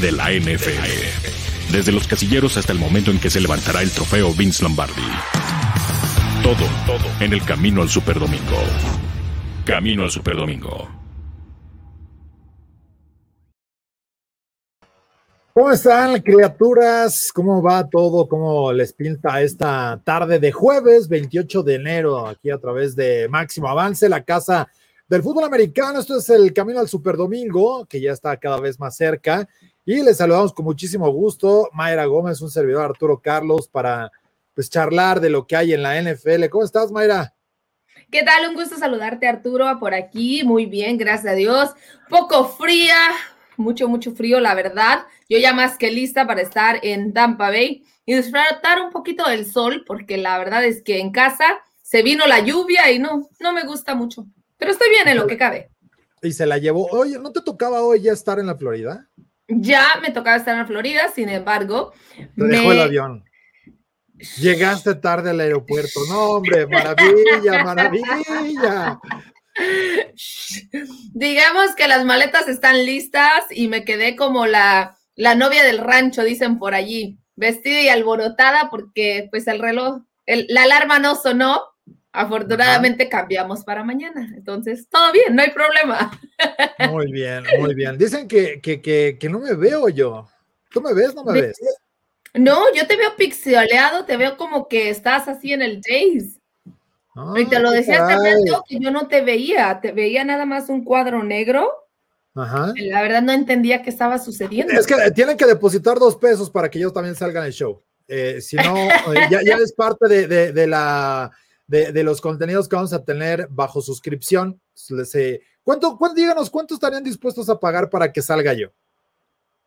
de la NFL. Desde los casilleros hasta el momento en que se levantará el trofeo Vince Lombardi. Todo, todo en el camino al Superdomingo. Camino al Superdomingo. ¿Cómo están, criaturas? ¿Cómo va todo? ¿Cómo les pinta esta tarde de jueves 28 de enero aquí a través de Máximo Avance, la casa del fútbol americano? Esto es el camino al Superdomingo, que ya está cada vez más cerca. Y les saludamos con muchísimo gusto, Mayra Gómez, un servidor Arturo Carlos, para pues charlar de lo que hay en la NFL. ¿Cómo estás, Mayra? ¿Qué tal? Un gusto saludarte, Arturo, por aquí. Muy bien, gracias a Dios. Poco fría, mucho, mucho frío, la verdad. Yo ya más que lista para estar en Tampa Bay y disfrutar un poquito del sol, porque la verdad es que en casa se vino la lluvia y no, no me gusta mucho. Pero estoy bien en lo que cabe. Y se la llevó. Oye, ¿no te tocaba hoy ya estar en la Florida? Ya me tocaba estar en Florida, sin embargo. me... dejó el avión. Llegaste tarde al aeropuerto. No, hombre, maravilla, maravilla. Digamos que las maletas están listas y me quedé como la, la novia del rancho, dicen por allí, vestida y alborotada porque pues el reloj, la alarma no sonó. Afortunadamente cambiamos para mañana. Entonces, todo bien, no hay problema. Muy bien, muy bien. Dicen que, que, que, no me veo yo. ¿Tú me ves? ¿No me ves? No, yo te veo pixeleado, te veo como que estás así en el Jace y te lo decía hace que yo no te veía, te veía nada más un cuadro negro. Ajá. La verdad no entendía qué estaba sucediendo. Es que tienen que depositar dos pesos para que ellos también salgan el show. Eh, si no, eh, ya, es parte de, la, de, los contenidos que vamos a tener bajo suscripción. Eh, ¿cuánto, cuánto, díganos, ¿cuánto estarían dispuestos a pagar para que salga yo?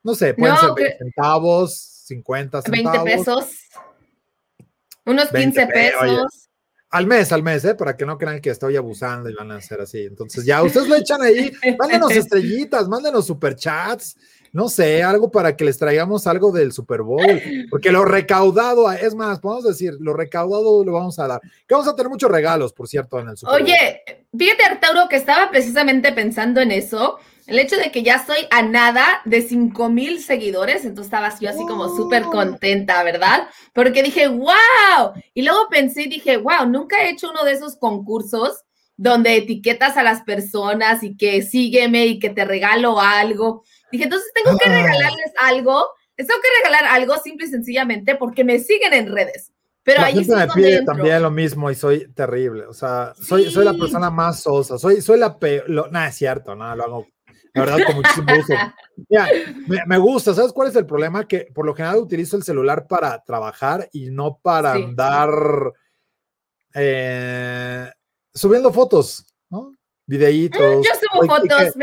No sé, pueden ser 20 centavos, 50 centavos. 20 pesos. Unos 15 pesos. Al mes, al mes, ¿eh? Para que no crean que estoy abusando y van a hacer así. Entonces, ya ustedes lo echan ahí, mándenos estrellitas, mándenos superchats, no sé, algo para que les traigamos algo del Super Bowl, porque lo recaudado, es más, podemos decir, lo recaudado lo vamos a dar. Que vamos a tener muchos regalos, por cierto, en el Super Bowl. Oye, fíjate, Arturo, que estaba precisamente pensando en eso el hecho de que ya estoy a nada de 5 mil seguidores, entonces estaba yo así como súper contenta, ¿verdad? Porque dije, wow. Y luego pensé y dije, wow, nunca he hecho uno de esos concursos donde etiquetas a las personas y que sígueme y que te regalo algo. Dije, entonces tengo que regalarles algo, tengo que regalar algo simple y sencillamente porque me siguen en redes. Pero ahí gente me pide también lo mismo y soy terrible. O sea, soy, soy la persona más sosa. Soy, soy la peor. Nada, es cierto, nada, lo hago la verdad, con muchísimo gusto. Mira, me, gusta. ¿Sabes cuál es el problema? Que por lo general utilizo el celular para trabajar y no para andar eh, subiendo fotos, ¿no? Videitos. Mm, yo subo fotos.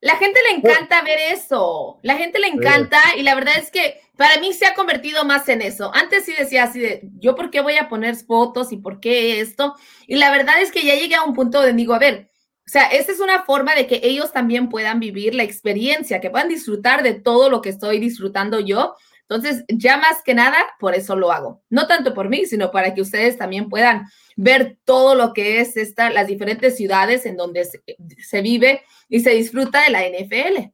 La gente le encanta ver eso. La gente le encanta y la verdad es que para mí se ha convertido más en eso. Antes sí decía así de, yo por qué voy a poner fotos y por qué esto. Y la verdad es que ya llegué a un punto donde digo, a ver, o sea, esa es una forma de que ellos también puedan vivir la experiencia, que puedan disfrutar de todo lo que estoy disfrutando yo. Entonces, ya más que nada, por eso lo hago. No tanto por mí, sino para que ustedes también puedan ver todo lo que es esta, las diferentes ciudades en donde se, vive y se disfruta de la NFL.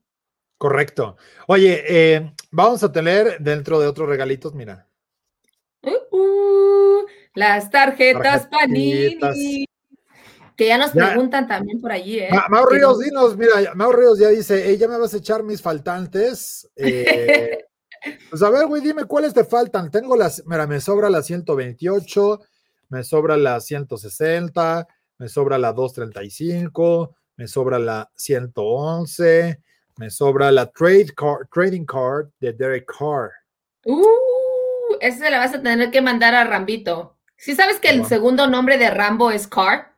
Correcto. Oye, eh, vamos a tener dentro de otros regalitos, mira. Uh, uh, las tarjetas Panini. Que ya nos preguntan también por allí, ¿eh? Ma Ríos, dinos, mira, Mau Ríos ya dice, ella me vas a echar mis faltantes. Eh, pues a ver, güey, dime cuáles te faltan. Tengo las, mira, me sobra la 128, me sobra la 160, me sobra la 235, me sobra la 111, me sobra la trade card, trading card de Derek Carr. Uh, ese se la vas a tener que mandar a Rambito. ¿Sí sabes que el segundo nombre de Rambo es Carr?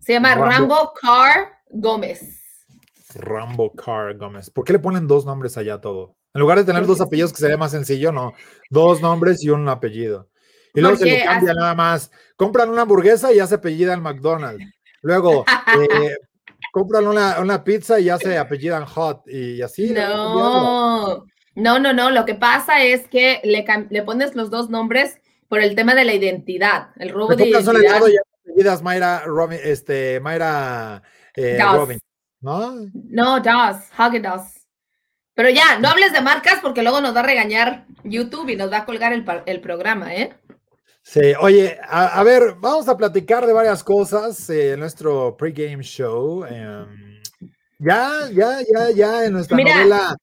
Se llama Rambo, Car Gómez. Rambo Car Gómez. ¿Por qué le ponen dos nombres allá todo? En lugar de tener dos apellidos que sería más sencillo, no. Dos nombres y un apellido. Y luego se lo cambia nada más. Compran una hamburguesa y ya se apellida en McDonald's. Luego eh, compran una, pizza y ya se apellidan Hot y así. No, no, no, no. Lo que pasa es que le, le, pones los dos nombres por el tema de la identidad, el robo de identidad apellidas Mayra Robin, este, Mayra eh, Robin, ¿no? No, Das, Haagen Das. Pero ya, no hables de marcas porque luego nos va a regañar YouTube y nos va a colgar el, programa, ¿eh? Sí, oye, a, ver, vamos a platicar de varias cosas en nuestro pregame show. Em, ya, ya, ya, ya en nuestra novela.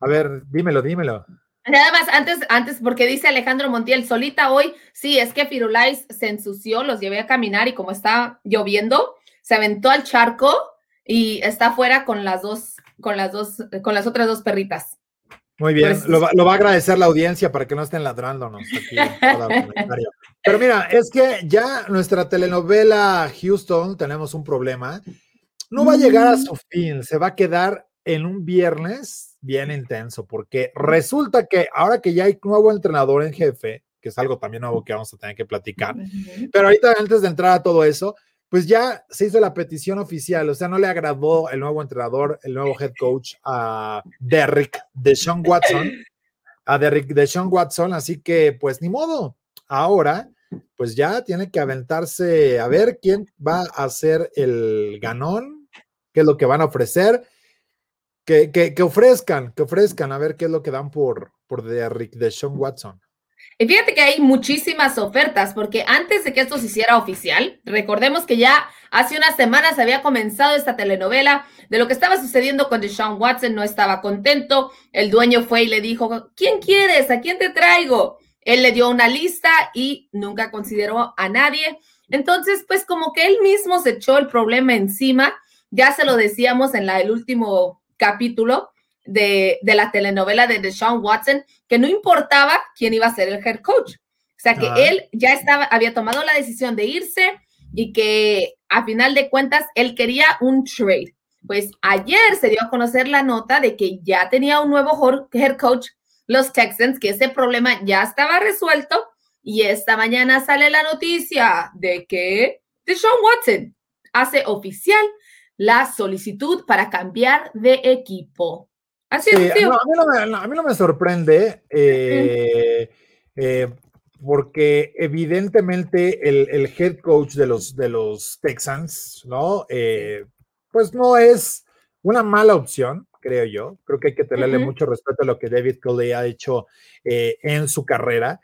A ver, dímelo, dímelo. Nada más, antes, antes, porque dice Alejandro Montiel, solita hoy, sí, es que Firulais se ensució, los llevé a caminar y como está lloviendo, se aventó al charco y está afuera con las dos, con las dos, con las otras dos perritas. Muy bien, pues, lo, va, a agradecer la audiencia para que no estén ladrándonos aquí. Pero mira, es que ya nuestra telenovela Houston, tenemos un problema, no va a llegar a mm. su fin, se va a quedar en un viernes bien intenso, porque resulta que ahora que ya hay nuevo entrenador en jefe, que es algo también nuevo que vamos a tener que platicar, pero ahorita antes de entrar a todo eso, pues ya se hizo la petición oficial, o sea, no le agradó el nuevo entrenador, el nuevo head coach a Derrick Deshaun Watson, a Derrick Deshaun Watson, así que pues ni modo, ahora pues ya tiene que aventarse a ver quién va a ser el ganón, qué es lo que van a ofrecer que, ofrezcan, que ofrezcan, a ver qué es lo que dan por, por Derrick de Sean Watson. Y fíjate que hay muchísimas ofertas, porque antes de que esto se hiciera oficial, recordemos que ya hace unas semanas había comenzado esta telenovela de lo que estaba sucediendo con Deshaun Watson, no estaba contento, el dueño fue y le dijo, ¿quién quieres? ¿A quién te traigo? Él le dio una lista y nunca consideró a nadie. Entonces, pues como que él mismo se echó el problema encima, ya se lo decíamos en la, el último capítulo de, la telenovela de Deshaun Watson, que no importaba quién iba a ser el head coach. O sea que él ya estaba, había tomado la decisión de irse y que a final de cuentas él quería un trade. Pues ayer se dio a conocer la nota de que ya tenía un nuevo head coach, los Texans, que ese problema ya estaba resuelto y esta mañana sale la noticia de que Deshaun Watson hace oficial la solicitud para cambiar de equipo. Así es. a, mí no me, sorprende. Eh, eh, porque evidentemente el, head coach de los, de los Texans, ¿no? Eh, pues no es una mala opción, creo yo. Creo que hay que tenerle mucho respeto a lo que David Coley ha hecho en su carrera,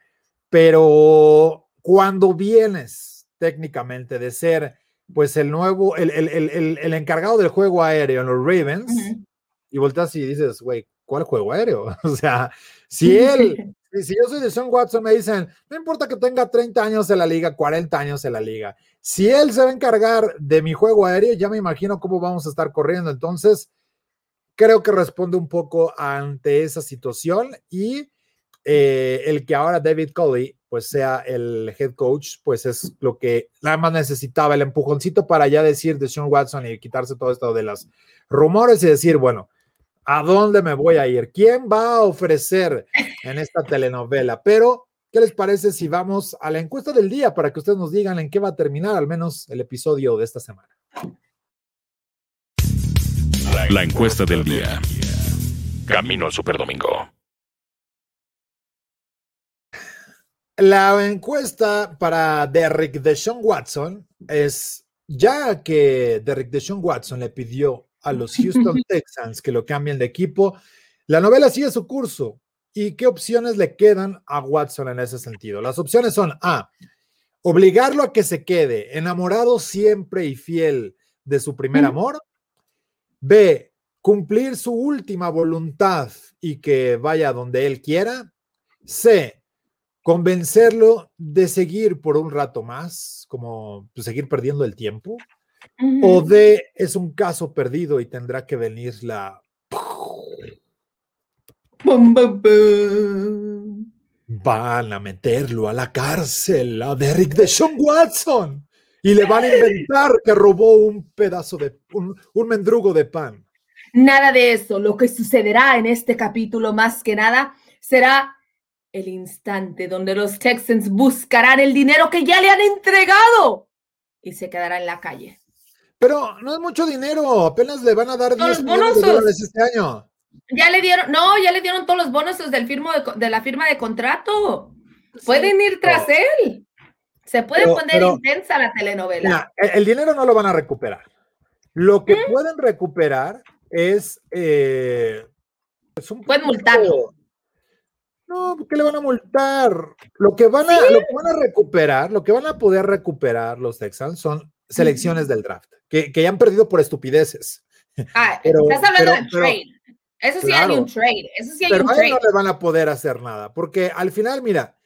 pero cuando vienes técnicamente de ser pues el nuevo, el, el, encargado del juego aéreo en los Ravens, y volteas y dices, güey, ¿cuál juego aéreo? o sea, si él, si yo soy de Sean Watson, me dicen, no importa que tenga 30 años en la liga, 40 años en la liga, si él se va a encargar de mi juego aéreo, ya me imagino cómo vamos a estar corriendo. Entonces, creo que responde un poco ante esa situación y eh, el que ahora David Coley pues sea el head coach, pues es lo que nada más necesitaba, el empujoncito para ya decir de Sean Watson y quitarse todo esto de los rumores y decir, bueno, ¿a dónde me voy a ir? ¿Quién va a ofrecer en esta telenovela? Pero, ¿qué les parece si vamos a la encuesta del día para que ustedes nos digan en qué va a terminar al menos el episodio de esta semana? La encuesta del día. Camino al Superdomingo. La encuesta para Derrick Deshaun Watson es, ya que Derrick Deshaun Watson le pidió a los Houston Texans que lo cambien de equipo, la novela sigue su curso. ¿Y qué opciones le quedan a Watson en ese sentido? Las opciones son A, obligarlo a que se quede enamorado siempre y fiel de su primer amor. B, cumplir su última voluntad y que vaya donde él quiera. C, convencerlo de seguir por un rato más, como pues, seguir perdiendo el tiempo, o de es un caso perdido y tendrá que venir la... Van a meterlo a la cárcel a Derrick de Sean Watson y le van a inventar que robó un pedazo de un mendrugo de pan. Nada de eso. Lo que sucederá en este capítulo más que nada será el instante donde los Texans buscarán el dinero que ya le han entregado y se quedará en la calle. Pero no es mucho dinero, apenas le van a dar 10 millones de dólares este año. Ya le dieron, no, ya le dieron todos los bonos del firmo de, la firma de contrato. Pueden ir tras él. Se puede poner intensa la telenovela. el, dinero no lo van a recuperar. Lo que ¿Mm? pueden recuperar es eh, Pueden multarlo. No, ¿qué le van a multar? Lo que van a, lo que van a recuperar, lo que van a poder recuperar los Texans son selecciones del draft, que, que ya han perdido por estupideces. Ah, pero, estás hablando de trade. Eso sí hay un trade. Eso sí hay pero un trade. no le van a poder hacer nada, porque al final, mira,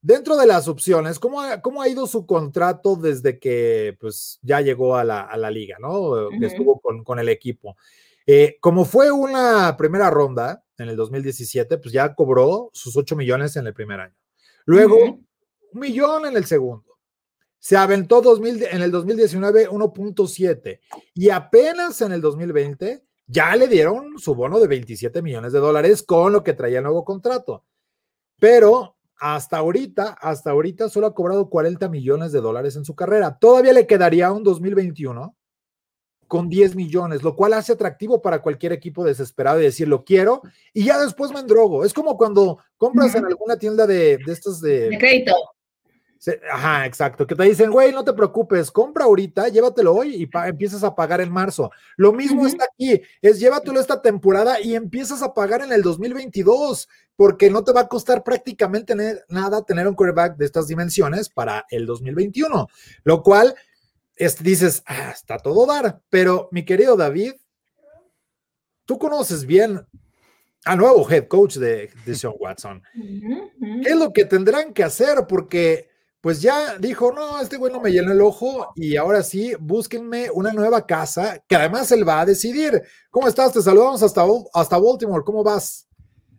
dentro de las opciones, ¿cómo ha, cómo ha ido su contrato desde que pues, ya llegó a la, a la liga, ¿no? Que estuvo con, con el equipo. Eh, como fue una primera ronda en el 2017, pues ya cobró sus 8 millones en el primer año. Luego, un millón en el segundo. Se aventó 2000, en el 2019 1.7 y apenas en el 2020 ya le dieron su bono de 27 millones de dólares con lo que traía el nuevo contrato. Pero hasta ahorita, hasta ahorita solo ha cobrado 40 millones de dólares en su carrera. Todavía le quedaría un 2021 con 10 millones, lo cual hace atractivo para cualquier equipo desesperado y decir lo quiero y ya después me endrogo. Es como cuando compras en alguna tienda de, de estos de, de crédito. Ajá, exacto. Que te dicen, güey, no te preocupes, compra ahorita, llévatelo hoy y empiezas a pagar en marzo. Lo mismo está aquí, es llévatelo esta temporada y empiezas a pagar en el 2022, porque no te va a costar prácticamente nada tener un quarterback de estas dimensiones para el 2021, lo cual dices, ah, está todo dar, pero mi querido David, tú conoces bien al nuevo head coach de, de Sean Watson. ¿Qué es lo que tendrán que hacer? Porque pues ya dijo, no, este güey no me llena el ojo y ahora sí, búsquenme una nueva casa que además él va a decidir. ¿Cómo estás? Te saludamos hasta, hasta Baltimore. ¿Cómo vas?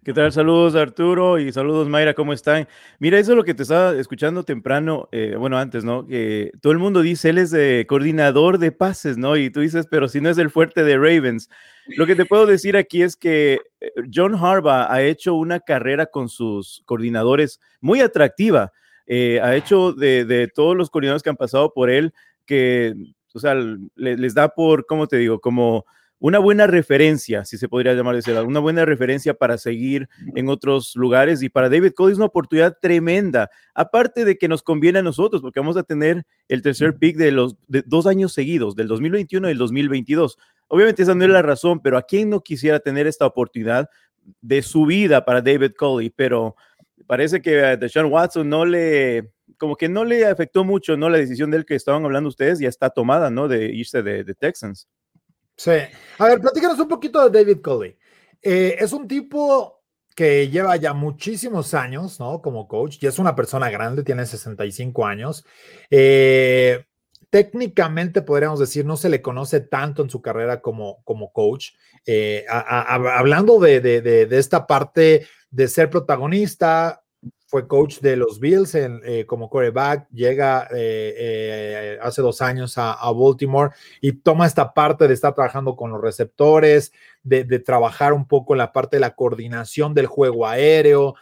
¿Qué tal? Saludos Arturo y saludos Mayra, ¿cómo están? Mira, eso es lo que te estaba escuchando temprano, eh, bueno, antes, ¿no? Que todo el mundo dice, él es coordinador de pases, ¿no? Y tú dices, pero si no es el fuerte de Ravens. Lo que te puedo decir aquí es que eh, John Harbaugh ha hecho una carrera con sus coordinadores muy atractiva. Eh, ha hecho de, todos los coordinadores que han pasado por él, que, o sea, les da por, ¿cómo te digo? Como una buena referencia, si se podría llamar de ese una buena referencia para seguir en otros lugares. Y para David Cole es una oportunidad tremenda, aparte de que nos conviene a nosotros, porque vamos a tener el tercer pick de los dos años seguidos, del 2021 y el 2022. Obviamente esa no es la razón, pero ¿a quién no quisiera tener esta oportunidad de su vida para David Coley? Pero parece que a Deshaun Watson no le, como que no le afectó mucho, ¿no? La decisión del que estaban hablando ustedes ya está tomada, ¿no? De irse de, de Texans. Sí. A ver, platícanos un poquito de David Coley. Eh, es un tipo que lleva ya muchísimos años, ¿no? Como coach, y es una persona grande, tiene 65 años. Eh, técnicamente podríamos decir, no se le conoce tanto en su carrera como, como coach. Eh, hablando de, de, de, esta parte de ser protagonista, fue coach de los Bills en, eh, como quarterback, llega eh, hace dos años a, Baltimore y toma esta parte de estar trabajando con los receptores, de, trabajar un poco la parte de la coordinación del juego aéreo,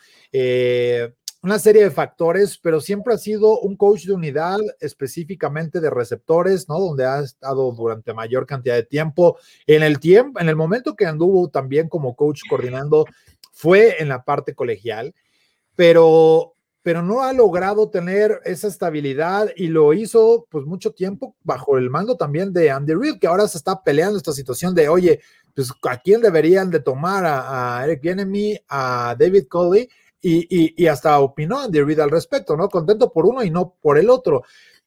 una serie de factores, pero siempre ha sido un coach de unidad específicamente de receptores, ¿no? Donde ha estado durante mayor cantidad de tiempo. En el tiempo, en el momento que anduvo también como coach coordinando, fue en la parte colegial pero, pero no ha logrado tener esa estabilidad y lo hizo pues mucho tiempo bajo el mando también de Andy Reid, que ahora se está peleando esta situación de, oye, pues a quién deberían de tomar a, Eric Bienemy, a David Coley, y, y, hasta opinó Andy Reid al respecto, ¿no? Contento por uno y no por el otro.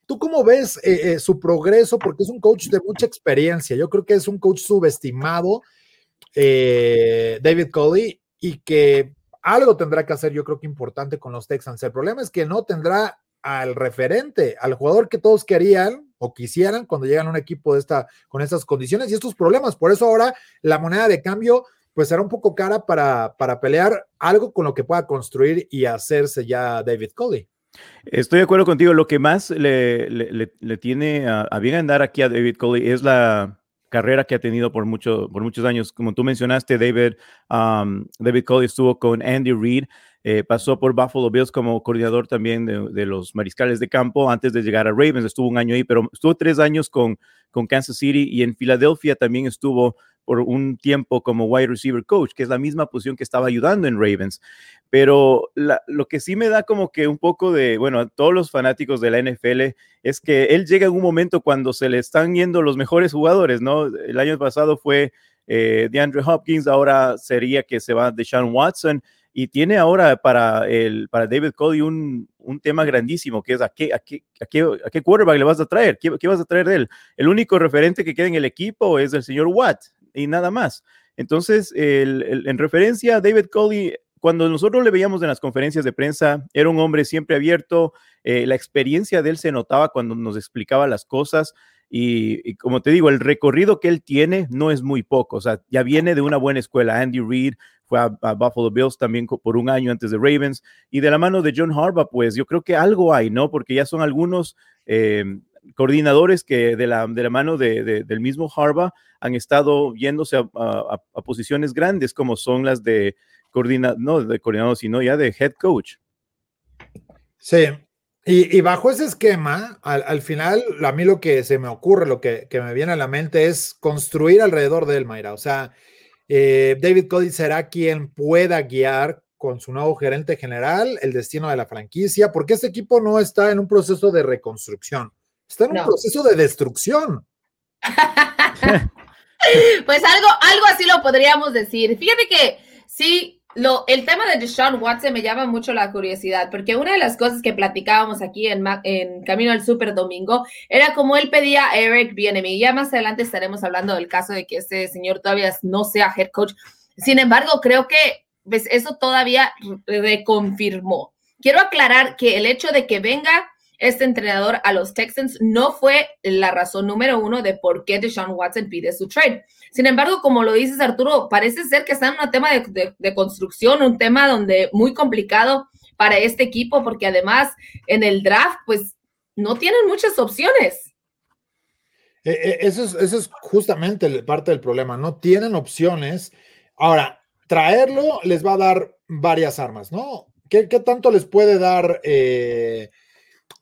¿Tú cómo ves eh, eh, su progreso? Porque es un coach de mucha experiencia. Yo creo que es un coach subestimado, eh, David Coley, y que algo tendrá que hacer, yo creo que importante con los Texans. El problema es que no tendrá al referente, al jugador que todos querían o quisieran cuando llegan a un equipo de esta, con estas condiciones y estos problemas. Por eso ahora la moneda de cambio pues será un poco cara para, para pelear algo con lo que pueda construir y hacerse ya David Coley. Estoy de acuerdo contigo. Lo que más le, le, tiene a, a, bien andar aquí a David Coley es la, carrera que ha tenido por, mucho, por muchos años. Como tú mencionaste, David, um, David Cole estuvo con Andy Reid, eh, pasó por Buffalo Bills como coordinador también de, los mariscales de campo antes de llegar a Ravens. Estuvo un año ahí, pero estuvo tres años con, con Kansas City y en Filadelfia también estuvo por un tiempo como wide receiver coach, que es la misma posición que estaba ayudando en Ravens. Pero lo que sí me da como que un poco de, bueno, a todos los fanáticos de la NFL es que él llega en un momento cuando se le están yendo los mejores jugadores, ¿no? El año pasado fue eh, de Andrew Hopkins, ahora sería que se va de Sean Watson y tiene ahora para, el, para David Cody un, un tema grandísimo, que es a qué, a, qué, a, qué, a qué quarterback le vas a traer, ¿Qué, ¿Qué, vas a traer de él. El único referente que queda en el equipo es el señor Watt y nada más. Entonces, en referencia a David Cody, cuando nosotros le veíamos en las conferencias de prensa, era un hombre siempre abierto, eh, la experiencia de él se notaba cuando nos explicaba las cosas. Y, como te digo, el recorrido que él tiene no es muy poco, o sea, ya viene de una buena escuela. Andy Reid fue a, a, Buffalo Bills también por un año antes de Ravens, y de la mano de John Harbaugh, pues yo creo que algo hay, ¿no? Porque ya son algunos eh, coordinadores que de la, de la mano de, de, del mismo Harbaugh han estado yéndose a, posiciones grandes, como son las de coordinador, no de coordinador, sino ya de head coach. Sí, y, y, bajo ese esquema, al, al, final, a mí lo que se me ocurre, lo que, que, me viene a la mente es construir alrededor de él, Mayra. O sea, eh, David Cody será quien pueda guiar con su nuevo gerente general el destino de la franquicia, porque este equipo no está en un proceso de reconstrucción, está en un no. proceso de destrucción. pues algo, algo así lo podríamos decir. Fíjate que sí, lo, el tema de Deshaun Watson me llama mucho la curiosidad, porque una de las cosas que platicábamos aquí en, en Camino al Super Domingo era como él pedía a Eric Bienemy. Ya más adelante estaremos hablando del caso de que este señor todavía no sea head coach. Sin embargo, creo que pues, eso todavía reconfirmó. Quiero aclarar que el hecho de que venga este entrenador a los Texans no fue la razón número uno de por qué Deshaun Watson pide su trade. Sin embargo, como lo dices, Arturo, parece ser que está en un tema de, construcción, un tema donde muy complicado para este equipo, porque además en el draft, pues no tienen muchas opciones. Eh, eso, es, eso es justamente parte del problema, no tienen opciones. Ahora, traerlo les va a dar varias armas, ¿no? ¿Qué, qué tanto les puede dar? Eh,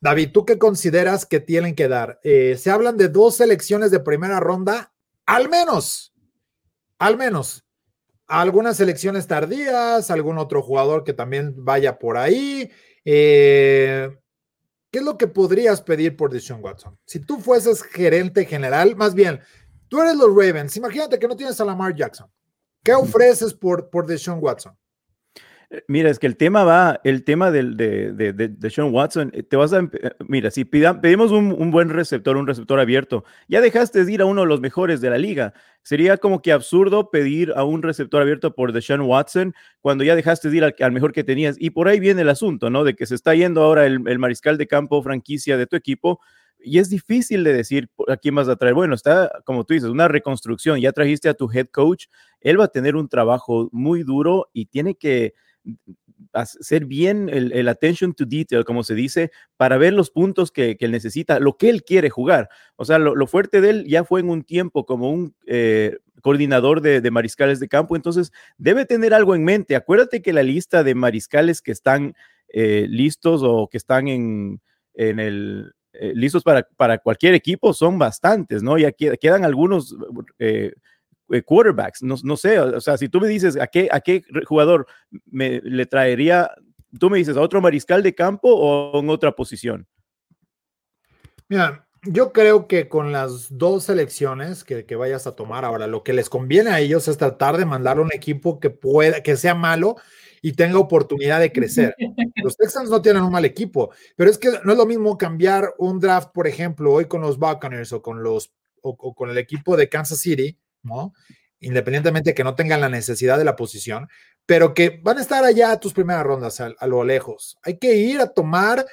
David, ¿tú qué consideras que tienen que dar? Eh, se hablan de dos selecciones de primera ronda, al menos, al menos. Algunas selecciones tardías, algún otro jugador que también vaya por ahí. Eh, ¿Qué es lo que podrías pedir por Deshaun Watson? Si tú fueses gerente general, más bien, tú eres los Ravens, imagínate que no tienes a Lamar Jackson. ¿Qué ofreces por, por Deshaun Watson? Mira, es que el tema va, el tema del, de, de, de, de, Sean Watson, eh, te vas a, eh, mira, si pida, pedimos un, un, buen receptor, un receptor abierto, ya dejaste de ir a uno de los mejores de la liga. Sería como que absurdo pedir a un receptor abierto por Deshaun Watson cuando ya dejaste de ir al, al, mejor que tenías. Y por ahí viene el asunto, ¿no? De que se está yendo ahora el, el mariscal de campo franquicia de tu equipo y es difícil de decir a quién vas a traer. Bueno, está, como tú dices, una reconstrucción. Ya trajiste a tu head coach. Él va a tener un trabajo muy duro y tiene que hacer bien el, el, attention to detail, como se dice, para ver los puntos que, que él necesita, lo que él quiere jugar. O sea, lo, fuerte de él ya fue en un tiempo como un eh, coordinador de, de, mariscales de campo, entonces debe tener algo en mente. Acuérdate que la lista de mariscales que están eh, listos o que están en, en el... Eh, listos para, para, cualquier equipo son bastantes, ¿no? Ya quedan algunos quarterbacks. No, no, sé, o sea, si tú me dices a qué, a qué jugador me, le traería, tú me dices a otro mariscal de campo o en otra posición. Mira, yo creo que con las dos selecciones que, que, vayas a tomar ahora, lo que les conviene a ellos es tratar de mandar un equipo que pueda, que sea malo y tenga oportunidad de crecer. Los Texans no tienen un mal equipo, pero es que no es lo mismo cambiar un draft, por ejemplo, hoy con los Buccaneers o con los o, o con el equipo de Kansas City, ¿no? Independientemente de que no tengan la necesidad de la posición, pero que van a estar allá a tus primeras rondas a, lo lejos. Hay que ir a tomar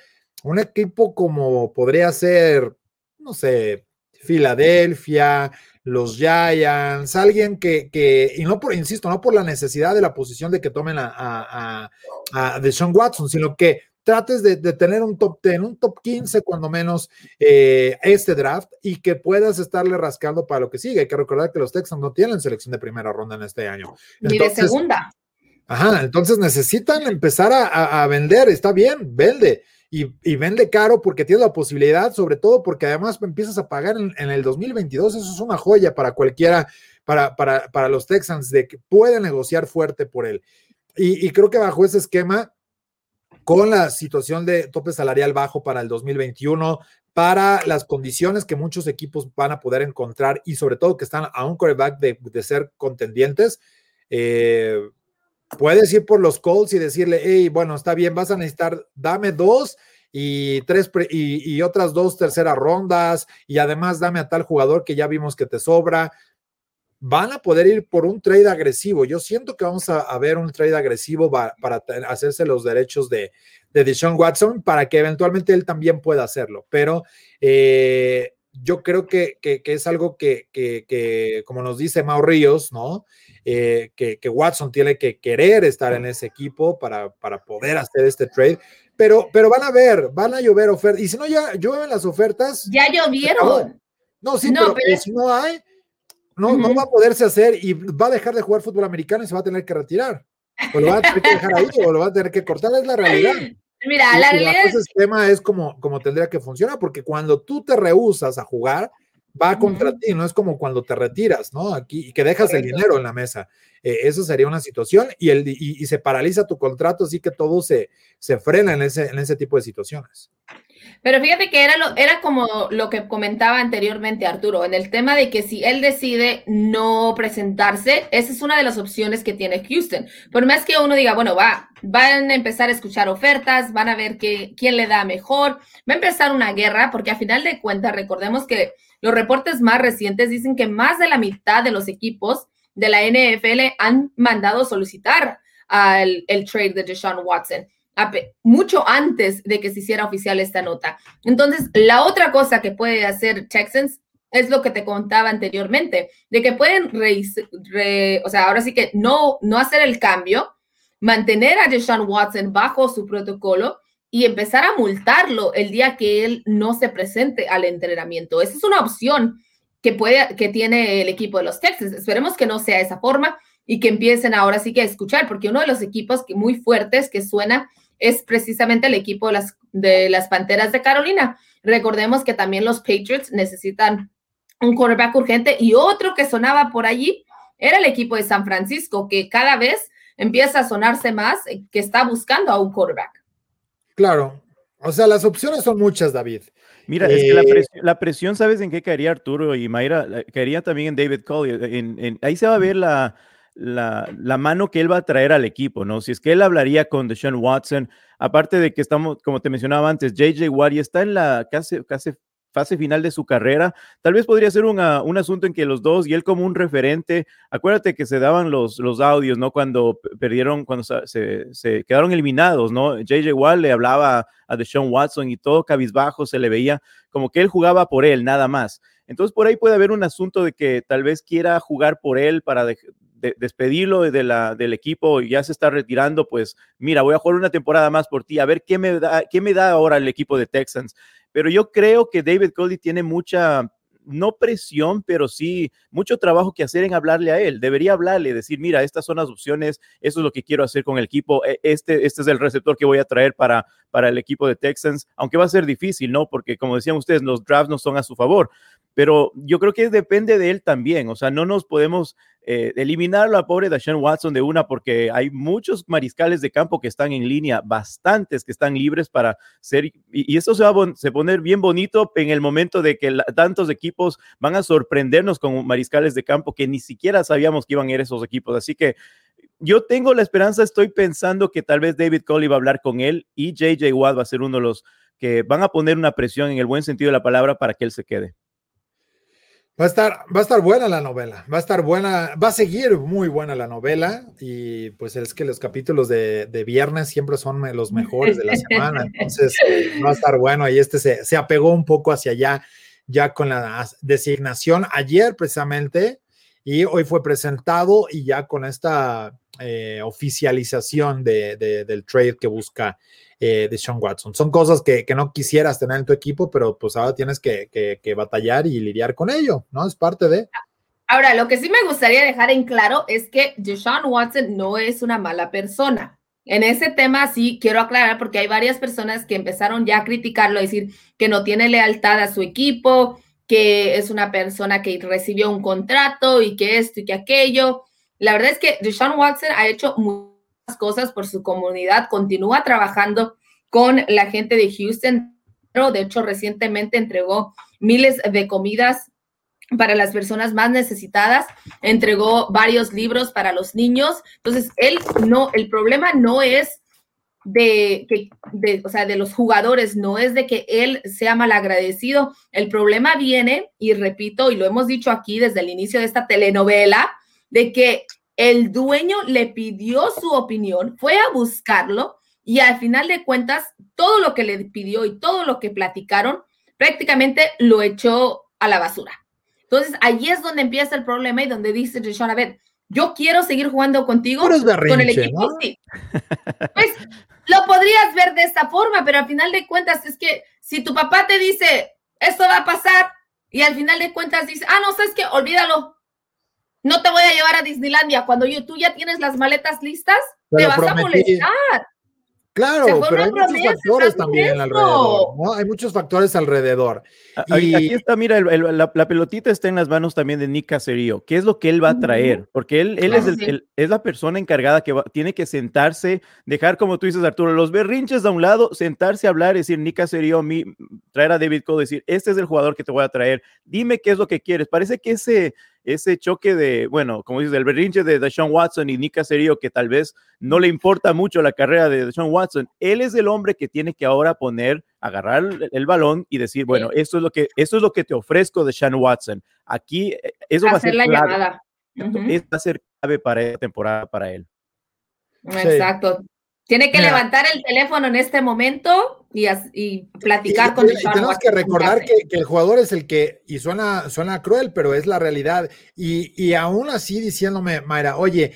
un equipo como podría ser, no sé, Filadelfia, los Giants, alguien que, que, y no por, insisto, no por la necesidad de la posición de que tomen a, a, a, a Deshaun Watson, sino que trates de, de, tener un top 10, un top 15 cuando menos eh, este draft y que puedas estarle rascando para lo que sigue. Hay que recordar que los Texans no tienen selección de primera ronda en este año. Ni entonces, de segunda. Ajá, entonces necesitan empezar a, a vender, está bien, vende. Y, y, vende caro porque tienes la posibilidad, sobre todo porque además empiezas a pagar en, en, el 2022. Eso es una joya para cualquiera, para, para, para los Texans, de que pueden negociar fuerte por él. Y, y, creo que bajo ese esquema, con la situación de tope salarial bajo para el 2021, para las condiciones que muchos equipos van a poder encontrar y sobre todo que están a un coreback de, ser contendientes. Eh, puedes ir por los Colts y decirle, hey, bueno, está bien, vas a necesitar, dame dos y tres y, otras dos terceras rondas y además dame a tal jugador que ya vimos que te sobra. Van a poder ir por un trade agresivo. Yo siento que vamos a, ver un trade agresivo para, hacerse los derechos de, de Deshaun Watson para que eventualmente él también pueda hacerlo. Pero eh, yo creo que, es algo que, como nos dice Mau Ríos, ¿no? Eh, que, Watson tiene que querer estar en ese equipo para, para poder hacer este trade. Pero, pero van a ver, van a llover ofertas. Y si no ya llueven las ofertas. Ya llovieron. No, sí, pero, si no hay, no, no va a poderse hacer y va a dejar de jugar fútbol americano y se va a tener que retirar. O lo va a tener que dejar ahí o lo va a tener que cortar, es la realidad. Mira, la realidad. El sistema es como, como tendría que funcionar, porque cuando tú te rehusas a jugar, va contra ti, no es como cuando te retiras, ¿no? Aquí y que dejas el dinero en la mesa. Eh, eso sería una situación y, el, y, se paraliza tu contrato, así que todo se, se frena en ese, en ese tipo de situaciones. Pero fíjate que era, lo, era como lo que comentaba anteriormente Arturo, en el tema de que si él decide no presentarse, esa es una de las opciones que tiene Houston. Por más que uno diga, bueno, va, van a empezar a escuchar ofertas, van a ver que, quién le da mejor, va a empezar una guerra, porque a final de cuentas, recordemos que los reportes más recientes dicen que más de la mitad de los equipos de la NFL han mandado solicitar al, el trade de Deshaun Watson mucho antes de que se hiciera oficial esta nota. Entonces, la otra cosa que puede hacer Texans es lo que te contaba anteriormente, de que pueden, o sea, ahora sí que no, no hacer el cambio, mantener a Deshaun Watson bajo su protocolo y empezar a multarlo el día que él no se presente al entrenamiento. Esa es una opción que, puede, que tiene el equipo de los Texans. Esperemos que no sea esa forma y que empiecen ahora sí que a escuchar, porque uno de los equipos que muy fuertes que suena es precisamente el equipo de las, de las Panteras de Carolina. Recordemos que también los Patriots necesitan un quarterback urgente y otro que sonaba por allí era el equipo de San Francisco, que cada vez empieza a sonarse más que está buscando a un quarterback. Claro, o sea, las opciones son muchas, David. Mira, es que la eh, presión, la presión, ¿sabes en qué caería Arturo y Mayra? Caería también en David Cole. En, ahí se va a ver la, la, la, mano que él va a traer al equipo, ¿no? Si es que él hablaría con Deshaun Watson, aparte de que estamos, como te mencionaba antes, JJ Watt está en la casi, casi fase final de su carrera, tal vez podría ser un asunto en que los dos y él como un referente, acuérdate que se daban los, los audios, ¿no? Cuando perdieron, cuando se, se quedaron eliminados, ¿no? JJ Watt le hablaba a Deshaun Watson y todo cabizbajo se le veía como que él jugaba por él, nada más. Entonces por ahí puede haber un asunto de que tal vez quiera jugar por él para despedirlo de la, del equipo y ya se está retirando, pues mira, voy a jugar una temporada más por ti, a ver qué me da, qué me da ahora el equipo de Texans. Pero yo creo que David Cody tiene mucha, no presión, pero sí mucho trabajo que hacer en hablarle a él. Debería hablarle, decir, mira, estas son las opciones, eso es lo que quiero hacer con el equipo, e, este, este es el receptor que voy a traer para, para el equipo de Texans, aunque va a ser difícil, ¿no? Porque como decían ustedes, los drafts no son a su favor, pero yo creo que depende de él también, o sea, no nos podemos eh, eliminar a la pobre Deshaun Watson de una porque hay muchos mariscales de campo que están en línea, bastantes que están libres para ser, y, eso se va a poner bien bonito en el momento de que tantos equipos van a sorprendernos con mariscales de campo que ni siquiera sabíamos que iban a ir esos equipos, así que yo tengo la esperanza, estoy pensando que tal vez David Cole va a hablar con él y JJ Watt va a ser uno de los que van a poner una presión en el buen sentido de la palabra para que él se quede. Va a, estar, va a estar buena la novela, va a estar buena, va a seguir muy buena la novela y pues es que los capítulos de, viernes siempre son los mejores de la semana, entonces va a estar bueno y este se, se apegó un poco hacia allá ya con la designación ayer precisamente y hoy fue presentado y ya con esta eh, oficialización de, del trade que busca eh, de Sean Watson. Son cosas que, no quisieras tener en tu equipo, pero pues ahora tienes que, batallar y lidiar con ello, ¿no? Es parte de... Ahora, lo que sí me gustaría dejar en claro es que Deshaun Watson no es una mala persona. En ese tema sí quiero aclarar porque hay varias personas que empezaron ya a criticarlo, decir que no tiene lealtad a su equipo, que es una persona que recibió un contrato y que esto y que aquello. La verdad es que Deshaun Watson ha hecho muchas cosas por su comunidad, continúa trabajando con la gente de Houston De hecho, recientemente entregó miles de comidas para las personas más necesitadas, entregó varios libros para los niños. Entonces, él no, el problema no es de que, de, o sea, de los jugadores, no es de que él sea malagradecido. El problema viene, y repito, y lo hemos dicho aquí desde el inicio de esta telenovela, de que el dueño le pidió su opinión, fue a buscarlo y al final de cuentas, todo lo que le pidió y todo lo que platicaron, prácticamente lo echó a la basura. Entonces, ahí es donde empieza el problema y donde dice Rishon, a ver, yo quiero seguir jugando contigo con el equipo, sí. Pues lo podrías ver de esta forma, pero al final de cuentas es que si tu papá te dice, esto va a pasar, y al final de cuentas dice, ah, no, sabes que olvídalo, no te voy a llevar a Disneylandia. Cuando yo, tú ya tienes las maletas listas, te vas a molestar. Claro, pero hay muchos factores también alrededor, ¿no? Hay muchos factores alrededor. Y... Aquí está, mira, la, pelotita está en las manos también de Nick Caserío. ¿Qué es lo que él va a traer? Porque él, él es, el, es la persona encargada que tiene que sentarse, dejar, como tú dices, Arturo, los berrinches a un lado, sentarse a hablar, decir, Nick Caserío, mi, traer a David Cole, decir, este es el jugador que te voy a traer, dime qué es lo que quieres. Parece que ese, ese choque de, bueno, como dices, el berrinche de Deshaun Watson y Nick Caserío, que tal vez no le importa mucho la carrera de Deshaun Watson, él es el hombre que tiene que ahora poner, agarrar el, balón y decir, bueno, esto es lo que, esto es lo que te ofrezco de Sean Watson. Aquí, eh, eso va a ser la clave. Llamada. va a ser clave para esta temporada para él. Exacto. Tiene que levantar el teléfono en este momento y, y platicar con el y Tenemos que recordar que, el jugador es el que, y suena, suena cruel, pero es la realidad. Y, y aún así diciéndome, Mayra, oye,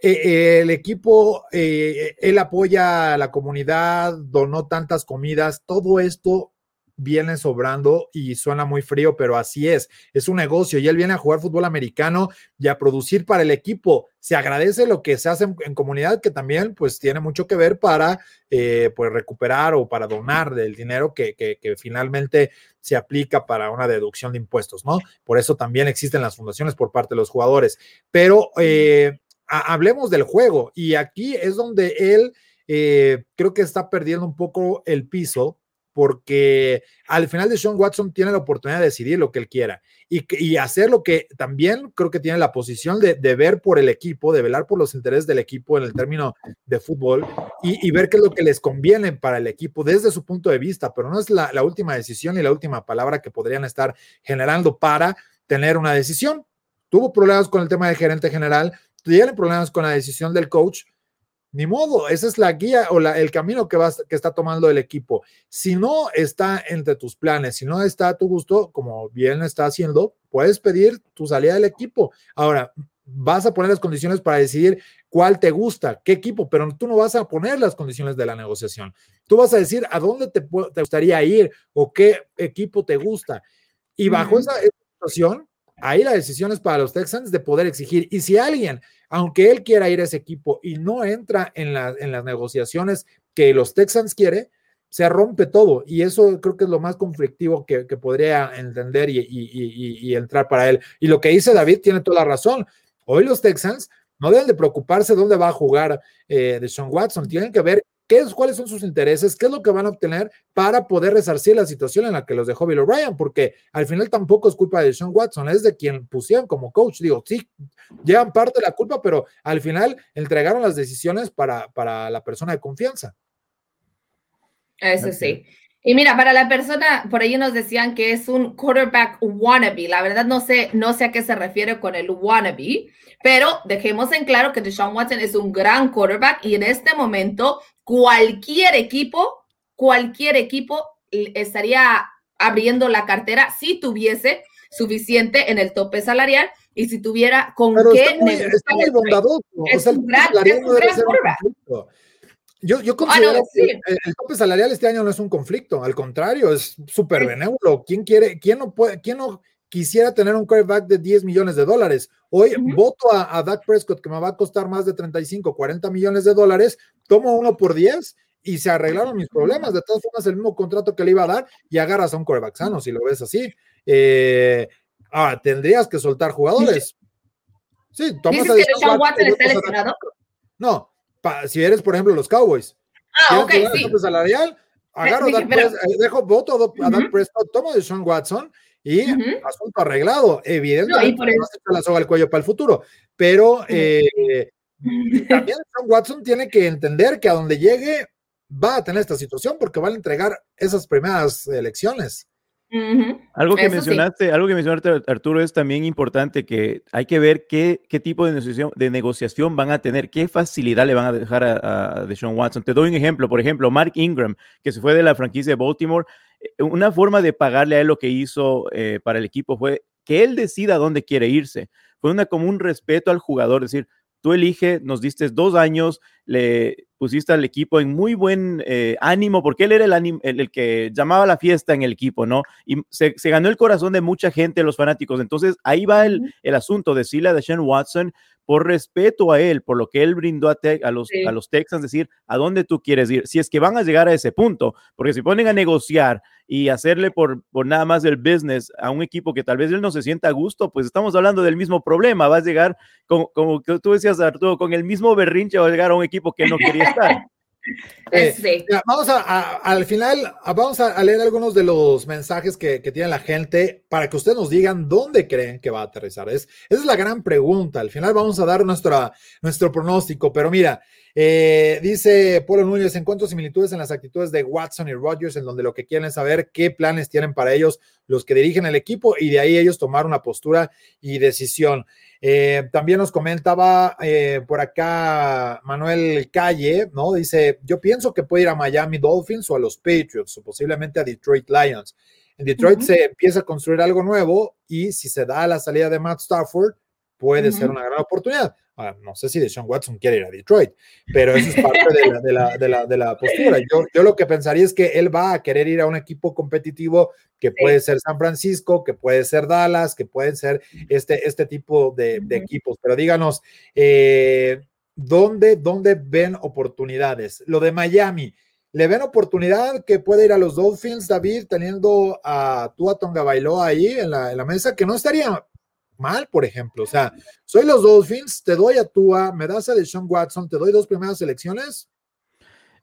eh, eh, el equipo, eh, él apoya a la comunidad, donó tantas comidas, todo esto viene sobrando y suena muy frío, pero así es, es un negocio y él viene a jugar fútbol americano y a producir para el equipo. Se agradece lo que se hace en, comunidad, que también pues tiene mucho que ver para eh, pues recuperar o para donar del dinero que, que, finalmente se aplica para una deducción de impuestos, ¿no? Por eso también existen las fundaciones por parte de los jugadores. Pero eh, hablemos del juego y aquí es donde él... Eh, creo que está perdiendo un poco el piso porque al final de Sean Watson tiene la oportunidad de decidir lo que él quiera y, hacer lo que también creo que tiene la posición de, ver por el equipo, de velar por los intereses del equipo en el término de fútbol y, ver qué es lo que les conviene para el equipo desde su punto de vista, pero no es la, última decisión y la última palabra que podrían estar generando para tener una decisión. Tuvo problemas con el tema del gerente general, tiene problemas con la decisión del coach, ni modo, esa es la guía o el camino que, vas, que está tomando el equipo. Si no está entre tus planes, si no está a tu gusto, como bien está haciendo, puedes pedir tu salida del equipo. Ahora, vas a poner las condiciones para decidir cuál te gusta, qué equipo, pero tú no vas a poner las condiciones de la negociación. Tú vas a decir a dónde te, gustaría ir o qué equipo te gusta. Y bajo esa situación, ahí la decisión es para los Texans de poder exigir. Y si alguien aunque él quiera ir a ese equipo y no entra en, las negociaciones que los Texans quiere, se rompe todo y eso creo que es lo más conflictivo que, podría entender y, entrar para él. Y lo que dice David tiene toda la razón. Hoy los Texans no deben de preocuparse dónde va a jugar eh, de Sean Watson, tienen que ver qué es, cuáles son sus intereses, qué es lo que van a obtener para poder resarcir la situación en la que los dejó Bill O'Brien, porque al final tampoco es culpa de Sean Watson, es de quien pusieron como coach. Digo, sí, llevan parte de la culpa, pero al final entregaron las decisiones para, para la persona de confianza. Eso sí. Y mira, para la persona, por ahí nos decían que es un quarterback wannabe. La verdad no sé, no sé a qué se refiere con el wannabe, pero dejemos en claro que Deshaun Watson es un gran quarterback y en este momento cualquier equipo, cualquier equipo estaría abriendo la cartera si tuviese suficiente en el tope salarial y si tuviera con qué está muy, bondadoso. Es, un gran, Yo, yo ah, considero que el, tope salarial este año no es un conflicto, al contrario, es súper benévolo. ¿Quién quiere, quién no puede, quién no quisiera tener un quarterback de 10 millones de dólares. Hoy voto a, a Dak Prescott que me va a costar más de 35, 40 millones de dólares, tomo uno por 10 y se arreglaron mis problemas. De todas formas, el mismo contrato que le iba a dar y agarras a un quarterback sano, si lo ves así. Eh, ahora, tendrías que soltar jugadores. Sí, tomas ¿Dices que Sean Watson está lesionado? No, si eres, por ejemplo, los Cowboys. Ah, ok, sí. salarial, agarro Dak Prescott, eh, dejo voto a Dak Prescott, tomo de Sean Watson y asunto arreglado. Evidentemente, no, no la soga al cuello para el futuro, pero eh, también Sean Watson tiene que entender que a donde llegue va a tener esta situación porque van a entregar esas primeras elecciones. Algo que mencionaste, algo que mencionaste, Arturo, es también importante que hay que ver qué, qué tipo de negociación, de negociación van a tener, qué facilidad le van a dejar a, a Deshaun Watson. Te doy un ejemplo, por ejemplo, Mark Ingram, que se fue de la franquicia de Baltimore, eh, una forma de pagarle a él lo que hizo eh, para el equipo fue que él decida dónde quiere irse. Fue una como un respeto al jugador, decir, tú elige, nos diste dos años, le pusiste al equipo en muy buen eh, ánimo, porque él era el, el, que llamaba la fiesta en el equipo, ¿no? Y se, ganó el corazón de mucha gente, los fanáticos. Entonces, ahí va el, el asunto, decirle a Deshaun Watson, por respeto a él, por lo que él brindó a, a, los, a los Texans, decir a dónde tú quieres ir, si es que van a llegar a ese punto, porque si ponen a negociar y hacerle por, por nada más el business a un equipo que tal vez él no se sienta a gusto, pues estamos hablando del mismo problema, va a llegar, como, como tú decías, Arturo, con el mismo berrinche va a llegar a un equipo que no quería estar. Eh, vamos a, al final, vamos a, leer algunos de los mensajes que, tiene la gente para que ustedes nos digan dónde creen que va a aterrizar. Es, esa es la gran pregunta. Al final vamos a dar nuestra, nuestro pronóstico, pero mira, eh, dice Polo Núñez, encuentro similitudes en las actitudes de Watson y Rodgers, en donde lo que quieren es saber qué planes tienen para ellos los que dirigen el equipo y de ahí ellos tomar una postura y decisión. Eh, también nos comentaba eh, por acá Manuel Calle, ¿no? Dice, yo pienso que puede ir a Miami Dolphins o a los Patriots o posiblemente a Detroit Lions. En Detroit se empieza a construir algo nuevo y si se da la salida de Matt Stafford, puede ser una gran oportunidad. No sé si Deshaun Watson quiere ir a Detroit, pero eso es parte de la, de la, de la, postura. Yo, yo, lo que pensaría es que él va a querer ir a un equipo competitivo que puede ser San Francisco, que puede ser Dallas, que pueden ser este, este tipo de, equipos. Pero díganos, eh, ¿dónde, ¿dónde ven oportunidades? Lo de Miami. ¿Le ven oportunidad que puede ir a los Dolphins, David, teniendo a Tua Tonga Bailó ahí en la, en la mesa? Que no estaría mal, por ejemplo. O sea, soy los Dolphins, te doy a Tua, me das a Deshaun Watson, te doy dos primeras elecciones.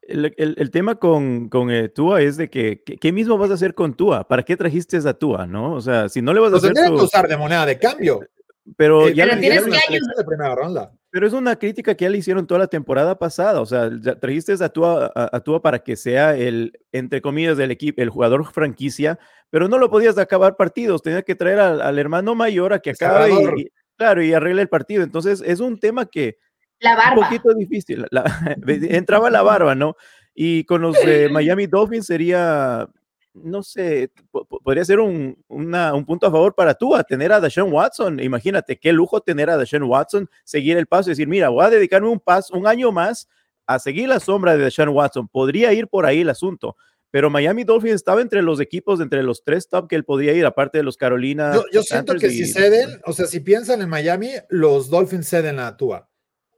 El, tema con, con eh, Tua es de que, ¿qué mismo vas a hacer con Tua? ¿Para qué trajiste a Tua, no? O sea, si no le vas a hacer... que usar de moneda de cambio. Pero ya pero tienes que de primera ronda. Pero es una crítica que ya le hicieron toda la temporada pasada. O sea, trajiste a Tua, a, Tua para que sea el, entre comillas, del equipo, el jugador franquicia, pero no lo podías acabar partidos. Tenías que traer al, hermano mayor a que acabe y, claro, y arregle el partido. Entonces, es un tema que la barba. un poquito difícil. entraba la barba, ¿no? Y con los de Miami Dolphins sería no sé, podría ser un, un, punto a favor para tú, a tener a Deshaun Watson. Imagínate qué lujo tener a Deshaun Watson, seguir el paso y decir, mira, voy a dedicarme un, paso, un año más a seguir la sombra de Deshaun Watson. Podría ir por ahí el asunto. Pero Miami Dolphins estaba entre los equipos, entre los tres top que él podía ir, aparte de los Carolina. Yo, siento que si ceden, o sea, si piensan en Miami, los Dolphins ceden a Tua.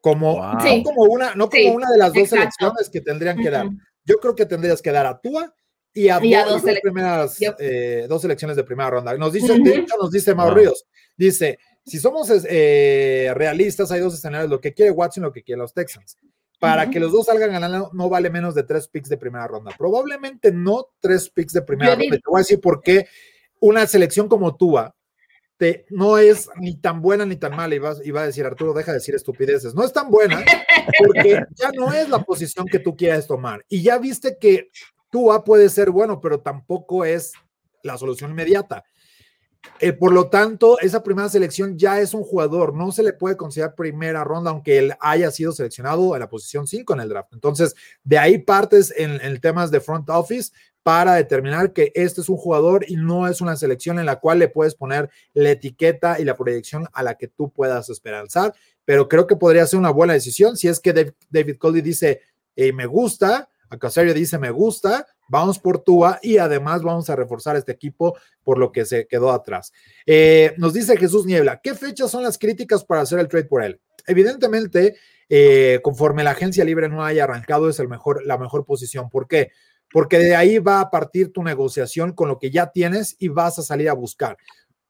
Como, no como una, no como una de las dos selecciones que tendrían que dar. Yo creo que tendrías que dar a Tua y a, dos, primeras, eh, dos selecciones de primera ronda. Nos dice, de hecho, nos dice Mauro Ríos, dice, si somos eh, realistas, hay dos escenarios, lo que quiere Watson y lo que quiere los Texans. Para que los dos salgan ganando, no vale menos de tres picks de primera ronda. Probablemente no tres picks de primera ronda. Te voy a decir por qué una selección como Tua te, no es ni tan buena ni tan mala. Iba, iba a decir, Arturo, deja de decir estupideces. No es tan buena porque ya no es la posición que tú quieres tomar. Y ya viste que Tua puede ser bueno, pero tampoco es la solución inmediata. Eh, por lo tanto, esa primera selección ya es un jugador, no se le puede considerar primera ronda, aunque él haya sido seleccionado en la posición 5 en el draft. Entonces, de ahí partes en, temas de front office para determinar que este es un jugador y no es una selección en la cual le puedes poner la etiqueta y la proyección a la que tú puedas esperanzar. Pero creo que podría ser una buena decisión si es que David Coley dice, me gusta, a Casario dice, me gusta, vamos por Tua y además vamos a reforzar este equipo por lo que se quedó atrás. Eh, nos dice Jesús Niebla, ¿qué fechas son las críticas para hacer el trade por él? Evidentemente, eh, conforme la agencia libre no haya arrancado, es el mejor, la mejor posición. ¿Por qué? Porque de ahí va a partir tu negociación con lo que ya tienes y vas a salir a buscar.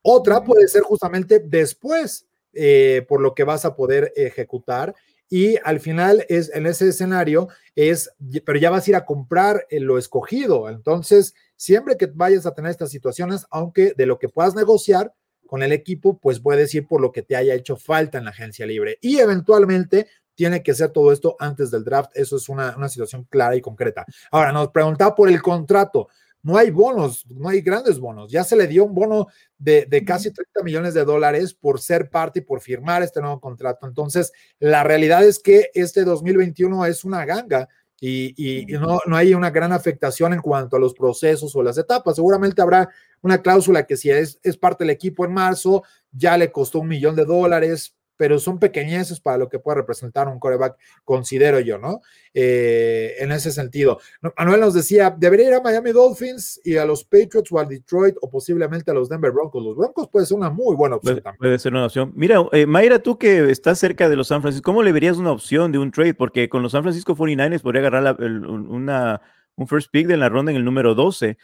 Otra puede ser justamente después, eh, por lo que vas a poder ejecutar y al final es en ese escenario es, pero ya vas a ir a comprar lo escogido. Entonces, siempre que vayas a tener estas situaciones, aunque de lo que puedas negociar con el equipo, pues puedes ir por lo que te haya hecho falta en la agencia libre y eventualmente tiene que ser todo esto antes del draft. Eso es una, una situación clara y concreta. Ahora, nos preguntaba por el contrato no hay bonos, no hay grandes bonos. Ya se le dio un bono de, casi 30 millones de dólares por ser parte y por firmar este nuevo contrato. Entonces, la realidad es que este 2021 es una ganga y, no, no, hay una gran afectación en cuanto a los procesos o las etapas. Seguramente habrá una cláusula que si es, es parte del equipo en marzo, ya le costó un millón de dólares, pero son pequeñeces para lo que puede representar un coreback, considero yo, ¿no? Eh, en ese sentido. Manuel nos decía, debería ir a Miami Dolphins y a los Patriots o a Detroit o posiblemente a los Denver Broncos. Los Broncos puede ser una muy buena opción puede, Puede ser una opción. Mira, eh, Mayra, tú que estás cerca de los San Francisco, ¿cómo le verías una opción de un trade? Porque con los San Francisco 49ers podría agarrar una, un first pick de la ronda en el número 12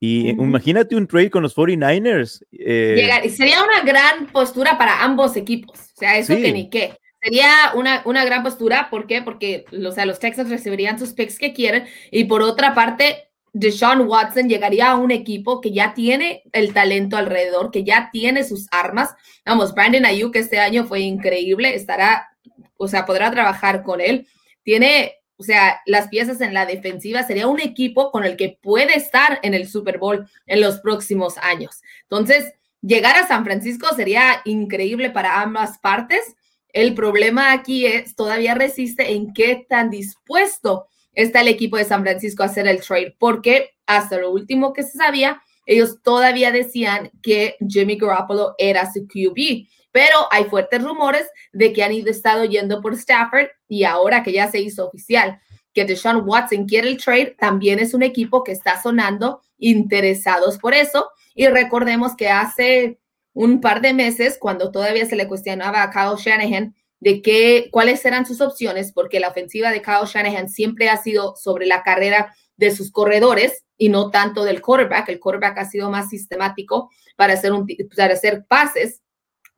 y imagínate un trade con los 49ers. Eh, sería una gran postura para ambos equipos. O sea, eso que ni qué. Sería una, una gran postura. ¿Por qué? Porque o sea, los Texans recibirían sus picks que quieren. Y por otra parte, Deshaun Watson llegaría a un equipo que ya tiene el talento alrededor, que ya tiene sus armas. Vamos, Brandon Ayuk este año fue increíble. Estará, o sea, podrá trabajar con él. Tiene o sea, las piezas en la defensiva, sería un equipo con el que puede estar en el Super Bowl en los próximos años. Entonces, llegar a San Francisco sería increíble para ambas partes. El problema aquí es, todavía resiste en qué tan dispuesto está el equipo de San Francisco a hacer el trade, porque hasta lo último que se sabía, ellos todavía decían que Jimmy Garoppolo era su QB pero hay fuertes rumores de que han ido estado yendo por Stafford y ahora que ya se hizo oficial que Deshaun Watson quiere el trade, también es un equipo que está sonando interesados por eso. Y recordemos que hace un par de meses, cuando todavía se le cuestionaba a Kyle Shanahan de qué, cuáles eran sus opciones, porque la ofensiva de Kyle Shanahan siempre ha sido sobre la carrera de sus corredores y no tanto del quarterback. El quarterback ha sido más sistemático para hacer, un, para hacer pases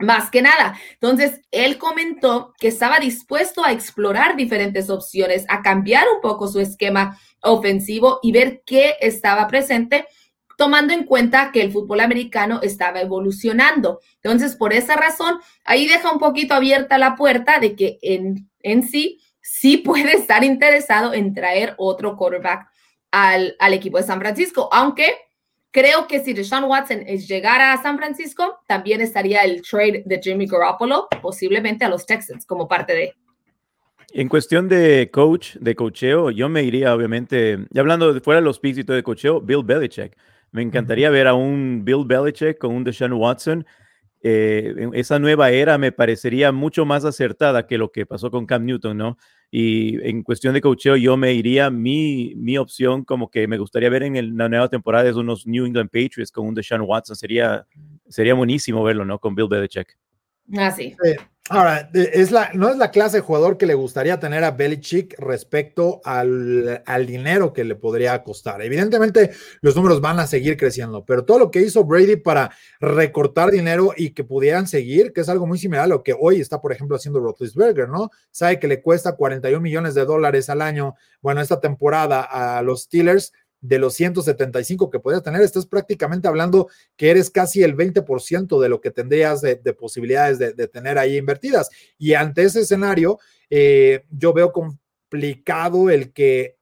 más que nada. Entonces, él comentó que estaba dispuesto a explorar diferentes opciones, a cambiar un poco su esquema ofensivo y ver qué estaba presente, tomando en cuenta que el fútbol americano estaba evolucionando. Entonces, por esa razón, ahí deja un poquito abierta la puerta de que en, en sí, sí puede estar interesado en traer otro quarterback al, al equipo de San Francisco, aunque Creo que si Deshaun Watson llegara a San Francisco, también estaría el trade de Jimmy Garoppolo, posiblemente a los Texans como parte de. En cuestión de coach, de cocheo, yo me iría, obviamente, ya hablando de fuera de los picks y todo de cocheo, Bill Belichick. Me encantaría ver a un Bill Belichick con un Deshaun Watson. Eh, esa nueva era me parecería mucho más acertada que lo que pasó con Cam Newton, ¿no? Y en cuestión de cocheo, yo me iría, mi, mi opción como que me gustaría ver en la nueva temporada es unos New England Patriots con un Deshaun Watson. Sería, sería buenísimo verlo, ¿no? Con Bill Belichick. Ah, sí. Ahora, es la, no es la clase de jugador que le gustaría tener a Belichick respecto al, al, dinero que le podría costar. Evidentemente, los números van a seguir creciendo, pero todo lo que hizo Brady para recortar dinero y que pudieran seguir, que es algo muy similar a lo que hoy está, por ejemplo, haciendo Roethlisberger, ¿no? Sabe que le cuesta 41 millones de dólares al año, bueno, esta temporada a los Steelers de los 175 que podrías tener, estás prácticamente hablando que eres casi el 20% de lo que tendrías de, posibilidades de, tener ahí invertidas. Y ante ese escenario, eh, yo veo complicado el que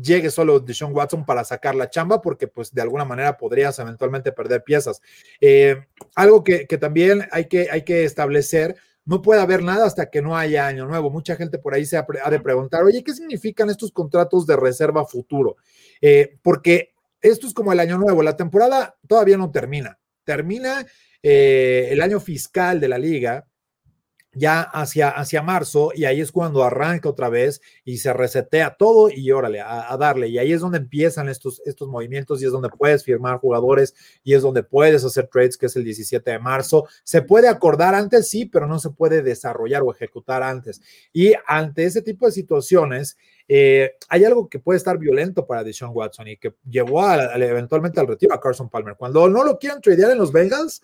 llegue solo Deshaun Watson para sacar la chamba, porque pues de alguna manera podrías eventualmente perder piezas. Eh, algo que, que, también hay que, hay que establecer no puede haber nada hasta que no haya año nuevo. Mucha gente por ahí se ha, de preguntar, oye, ¿qué significan estos contratos de reserva futuro? Eh, porque esto es como el año nuevo, la temporada todavía no termina. Termina eh, el año fiscal de la liga, ya hacia, hacia marzo y ahí es cuando arranca otra vez y se resetea todo y órale, a, darle. Y ahí es donde empiezan estos, estos movimientos y es donde puedes firmar jugadores y es donde puedes hacer trades, que es el 17 de marzo. Se puede acordar antes, sí, pero no se puede desarrollar o ejecutar antes. Y ante ese tipo de situaciones, eh, hay algo que puede estar violento para Deshaun Watson y que llevó eventualmente al retiro a Carson Palmer. Cuando no lo quieran tradear en los Bengals,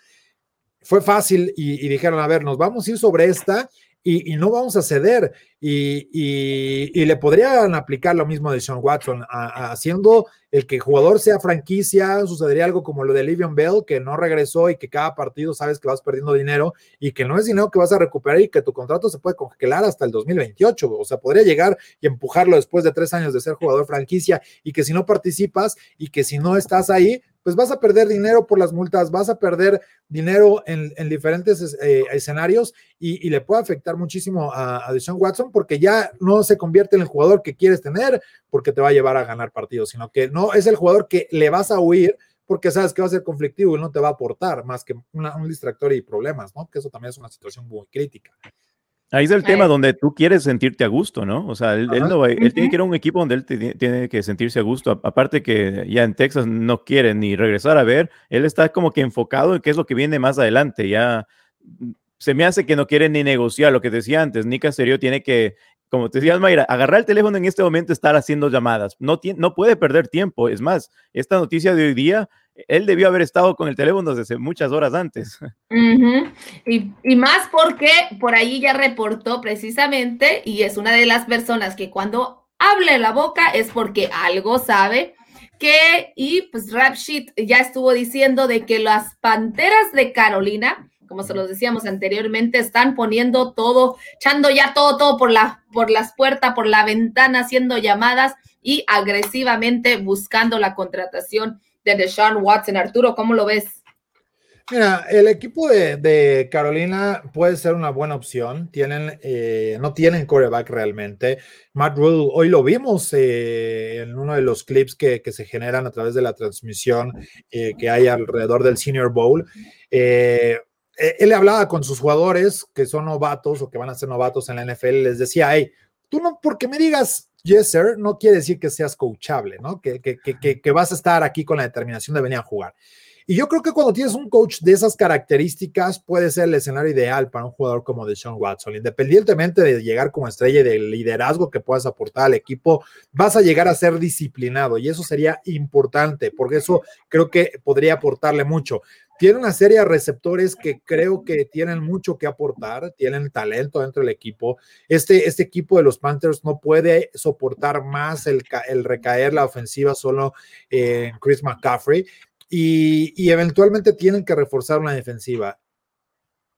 fue fácil y, dijeron, a ver, nos vamos a ir sobre esta y, no vamos a ceder. Y, le podrían aplicar lo mismo de Sean Watson, haciendo el que el jugador sea franquicia, sucedería algo como lo de Livion Bell, que no regresó y que cada partido sabes que vas perdiendo dinero y que no es dinero que vas a recuperar y que tu contrato se puede congelar hasta el 2028. O sea, podría llegar y empujarlo después de tres años de ser jugador franquicia y que si no participas y que si no estás ahí, pues vas a perder dinero por las multas, vas a perder dinero en, diferentes eh, escenarios y, le puede afectar muchísimo a, a Deshaun Watson porque ya no se convierte en el jugador que quieres tener porque te va a llevar a ganar partidos, sino que no es el jugador que le vas a huir porque sabes que va a ser conflictivo y no te va a aportar más que un distractor y problemas, ¿no? Que eso también es una situación muy crítica. Ahí es el tema donde tú quieres sentirte a gusto, ¿no? O sea, él, él, tiene que ir a un equipo donde él tiene que sentirse a gusto. Aparte que ya en Texas no quiere ni regresar a ver, él está como que enfocado en qué es lo que viene más adelante. Ya mm, se me hace que no quiere ni negociar lo que decía antes. Nica Serio tiene que, como te decías, Mayra, agarrar el teléfono en este momento, estar haciendo llamadas. No, no puede perder tiempo. Es más, esta noticia de hoy día él debió haber estado con el teléfono desde muchas horas antes. y, más porque por ahí ya reportó precisamente, y es una de las personas que cuando hable la boca es porque algo sabe, que, y pues Rapshit ya estuvo diciendo de que las Panteras de Carolina, como se los decíamos anteriormente, están poniendo todo, echando ya todo, todo por, la, por las puertas, por la ventana, haciendo llamadas y agresivamente buscando la contratación de Deshaun Watson. Arturo, ¿cómo lo ves? Mira, el equipo de, Carolina puede ser una buena opción. Tienen, eh, no tienen coreback realmente. Matt Rule, hoy lo vimos eh, en uno de los clips que, se generan a través de la transmisión eh, que hay alrededor del Senior Bowl. él hablaba con sus jugadores que son novatos o que van a ser novatos en la NFL. Les decía, hey, tú no, porque me digas yes, sir, no quiere decir que seas coachable, ¿no? Que, que, que, que, vas a estar aquí con la determinación de venir a jugar. Y yo creo que cuando tienes un coach de esas características, puede ser el escenario ideal para un jugador como Deshaun Watson. Independientemente de llegar como estrella y del liderazgo que puedas aportar al equipo, vas a llegar a ser disciplinado y eso sería importante, porque eso creo que podría aportarle mucho tiene una serie de receptores que creo que tienen mucho que aportar, tienen talento dentro del equipo. Este, este equipo de los Panthers no puede soportar más el, el recaer la ofensiva solo en Chris McCaffrey y, y eventualmente tienen que reforzar una defensiva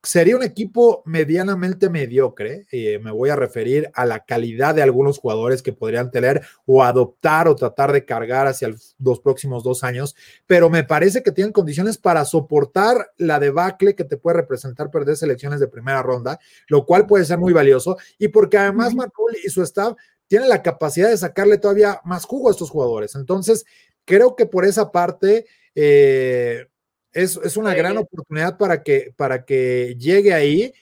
sería un equipo medianamente mediocre. Eh, me voy a referir a la calidad de algunos jugadores que podrían tener o adoptar o tratar de cargar hacia los próximos dos años, pero me parece que tienen condiciones para soportar la debacle que te puede representar perder selecciones de primera ronda, lo cual puede ser muy valioso y porque además Macul y su staff tienen la capacidad de sacarle todavía más jugo a estos jugadores. Entonces, creo que por esa parte... Eh, es, una gran oportunidad para que, para que llegue ahí,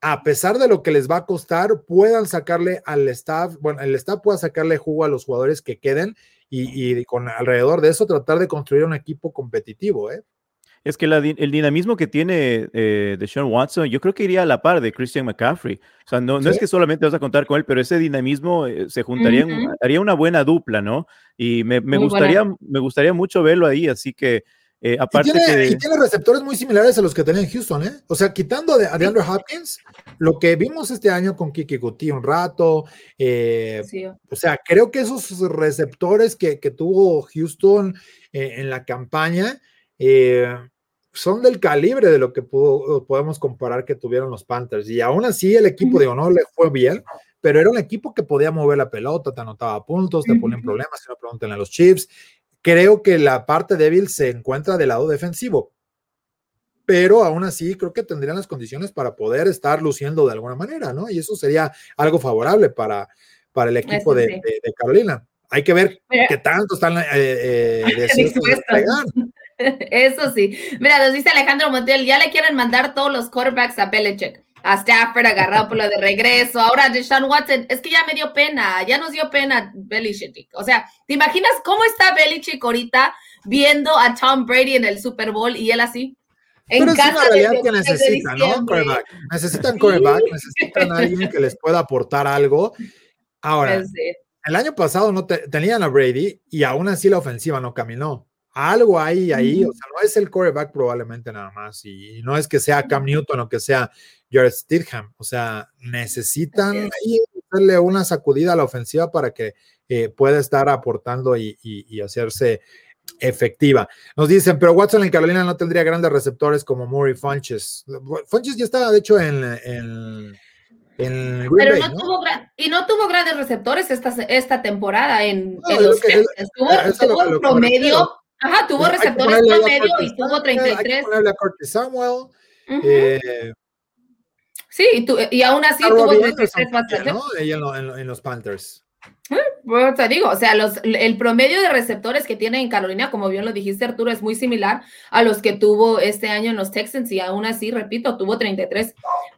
a pesar de lo que les va a costar, puedan sacarle al staff, bueno, el staff pueda sacarle jugo a los jugadores que queden y, con alrededor de eso tratar de construir un equipo competitivo, ¿eh? Es que el dinamismo que tiene eh, de Sean Watson, yo creo que iría a la par de Christian McCaffrey. O sea, no, no es que solamente vas a contar con él, pero ese dinamismo eh, se juntaría, haría una buena dupla, ¿no? Y me, gustaría, me gustaría mucho verlo ahí, así que eh, aparte y tiene, receptores muy similares a los que tenía en Houston, ¿eh? O sea, quitando a, de, Andrew Hopkins, lo que vimos este año con Kiki Guti un rato, eh, o sea, creo que esos receptores que, tuvo Houston eh, en la campaña son del calibre de lo que podemos comparar que tuvieron los Panthers. Y aún así, el equipo, de no le fue bien, pero era un equipo que podía mover la pelota, te anotaba puntos, te ponen problemas, si no pregunten a los Chiefs creo que la parte débil se encuentra del lado defensivo. Pero aún así creo que tendrían las condiciones para poder estar luciendo de alguna manera, ¿no? Y eso sería algo favorable para, para el equipo de, Carolina. Hay que ver qué tanto están eh, eh Eso sí. Mira, nos dice Alejandro Montiel, ya le quieren mandar todos los quarterbacks a Belichick a Stafford agarrado por lo de regreso, ahora de Sean Watson, es que ya me dio pena, ya nos dio pena Belichick. O sea, ¿te imaginas cómo está Belichick ahorita viendo a Tom Brady en el Super Bowl y él así? En Pero casa es una realidad que necesitan, ¿no? Coreback. Necesitan coreback, necesitan a alguien que les pueda aportar algo. Ahora, el año pasado no tenían a Brady y aún así la ofensiva no caminó algo hay ahí, o sea, no es el quarterback probablemente nada más, y no es que sea Cam Newton o que sea Jared Stidham, o sea, necesitan ahí darle una sacudida a la ofensiva para que eh, pueda estar aportando y, hacerse efectiva. Nos dicen, pero Watson en Carolina no tendría grandes receptores como Murray Funches. Funches ya estaba, de hecho, en, en, Bay, ¿no? y no tuvo grandes receptores esta, esta temporada en, los que tuvo, promedio. Ajá, tuvo receptores promedio y tuvo 33. Hay que a Curtis Samuel. eh, sí, y, tu, y aún así tuvo 33 más. ¿no? en, en los Panthers. Bueno, te digo, o sea, los, el promedio de receptores que tiene en Carolina, como bien lo dijiste Arturo, es muy similar a los que tuvo este año en los Texans y aún así, repito, tuvo 33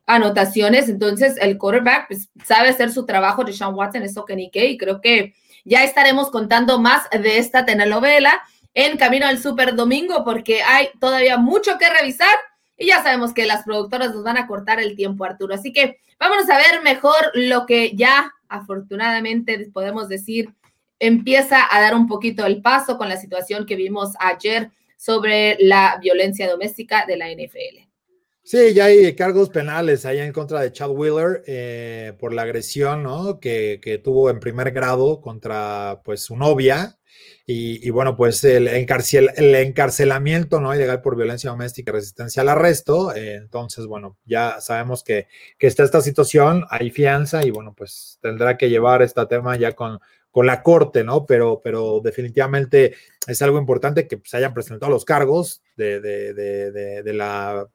anotaciones. Entonces, el quarterback pues, sabe hacer su trabajo de Sean Watson, eso que ni qué, y creo que ya estaremos contando más de esta telenovela en camino al Super Domingo porque hay todavía mucho que revisar y ya sabemos que las productoras nos van a cortar el tiempo, Arturo. Así que vámonos a ver mejor lo que ya afortunadamente podemos decir, empieza a dar un poquito el paso con la situación que vimos ayer sobre la violencia doméstica de la NFL. Sí, ya hay cargos penales allá en contra de Chad Wheeler eh, por la agresión ¿no? que, que, tuvo en primer grado contra pues, su novia. Y, bueno, pues el, el, encarcelamiento no ilegal por violencia doméstica y resistencia al arresto. Eh, entonces, bueno, ya sabemos que, que, está esta situación, hay fianza y bueno, pues tendrá que llevar este tema ya con, con la corte, ¿no? Pero, pero definitivamente es algo importante que se hayan presentado los cargos de, de, de, de la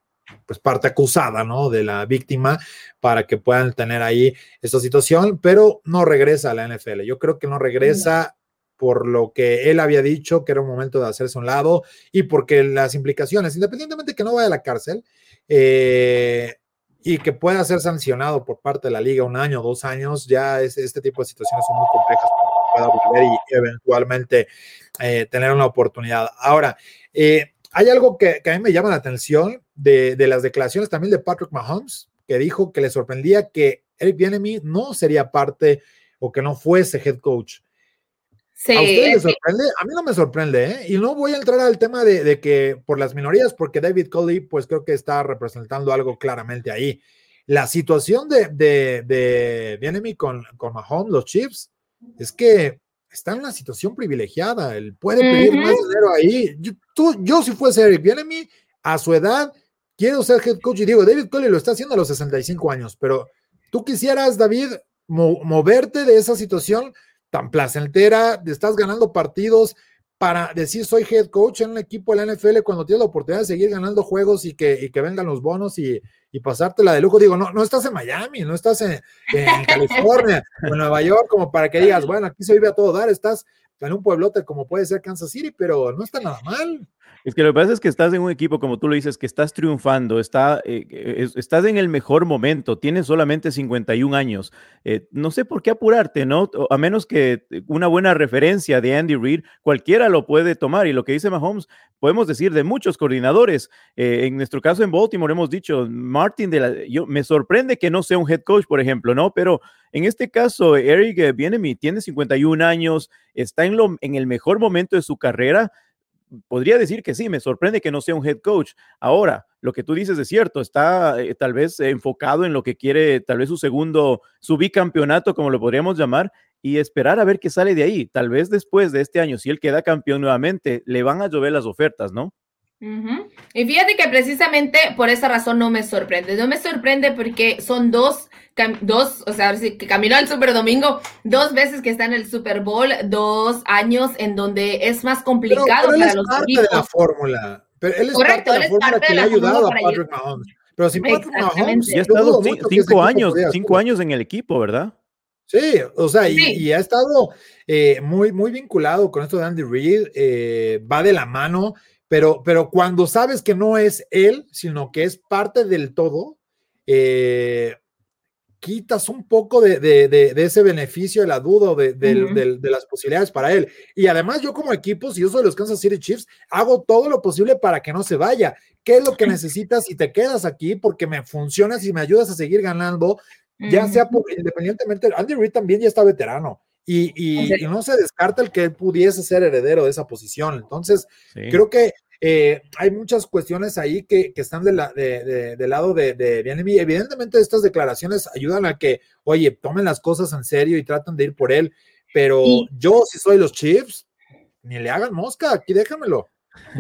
pues parte acusada, ¿no? De la víctima para que puedan tener ahí esta situación, pero no regresa a la NFL. Yo creo que no regresa por lo que él había dicho que era un momento de hacerse un lado y porque las implicaciones, independientemente de que no vaya a la cárcel eh, y que pueda ser sancionado por parte de la liga un año, dos años, ya es, este tipo de situaciones son muy complejas para que pueda volver y eventualmente eh, tener una oportunidad. Ahora, eh, hay algo que, a mí me llama la atención de, las declaraciones también de Patrick Mahomes, que dijo que le sorprendía que Eric Bienemy no sería parte o que no fuese head coach. ¿A usted le sorprende? A mí no me sorprende, ¿eh? Y no voy a entrar al tema de, que por las minorías, porque David Coley, pues creo que está representando algo claramente ahí. La situación de, de, de con, con Mahomes, los Chiefs, es que está en una situación privilegiada. Él puede pedir más dinero ahí. Yo, tú, yo si fuese Eric Bienemy, a su edad, quiero ser head coach. Y digo, David Coley lo está haciendo a los 65 años, pero tú quisieras, David, moverte de esa situación tan placentera, estás ganando partidos para decir soy head coach en un equipo de la NFL cuando tienes la oportunidad de seguir ganando juegos y que, y que vengan los bonos y, y pasártela de lujo. Digo, no, no estás en Miami, no estás en, California o en Nueva York como para que digas, bueno, aquí se vive a todo dar, estás en un pueblote como puede ser Kansas City, pero no está nada mal. Es que lo que pasa es que estás en un equipo, como tú lo dices, que estás triunfando, está, eh, estás en el mejor momento, tienes solamente 51 años. Eh, no sé por qué apurarte, ¿no? A menos que una buena referencia de Andy Reid, cualquiera lo puede tomar. Y lo que dice Mahomes, podemos decir de muchos coordinadores. Eh, en nuestro caso en Baltimore hemos dicho, Martin, de la, yo, me sorprende que no sea un head coach, por ejemplo, ¿no? Pero en este caso, Eric Bienemi tiene 51 años, está en, lo, en el mejor momento de su carrera podría decir que sí, me sorprende que no sea un head coach. Ahora, lo que tú dices es cierto, está eh, tal vez enfocado en lo que quiere, tal vez su segundo, su bicampeonato, como lo podríamos llamar, y esperar a ver qué sale de ahí. Tal vez después de este año, si él queda campeón nuevamente, le van a llover las ofertas, ¿no? Y fíjate que precisamente por esa razón no me sorprende. No me sorprende porque son dos, dos, o sea, que caminó al Super Domingo dos veces que está en el Super Bowl, dos años en donde es más complicado para los parte de la fórmula. Pero él es parte de la fórmula que le ha ayudado a Patrick Mahomes. Pero si Patrick Mahomes ya ha estado cinco, años, cinco años en el equipo, ¿verdad? Sí, o sea, y, ha estado eh, muy, muy vinculado con esto de Andy Reid, eh, va de la mano pero, pero cuando sabes que no es él, sino que es parte del todo, eh, quitas un poco de, ese beneficio de la duda o de, las posibilidades para él. Y además yo como equipo, si yo soy los Kansas City Chiefs, hago todo lo posible para que no se vaya. ¿Qué es lo que necesitas si te quedas aquí? Porque me funciona, si me ayudas a seguir ganando, ya sea por, independientemente, Andy Reid también ya está veterano y, no se descarta el que él pudiese ser heredero de esa posición. Entonces, creo que eh, hay muchas cuestiones ahí que, están de la, de, del lado de, de Evidentemente, estas declaraciones ayudan a que, oye, tomen las cosas en serio y traten de ir por él. Pero yo, si soy los Chiefs, ni le hagan mosca, aquí déjamelo.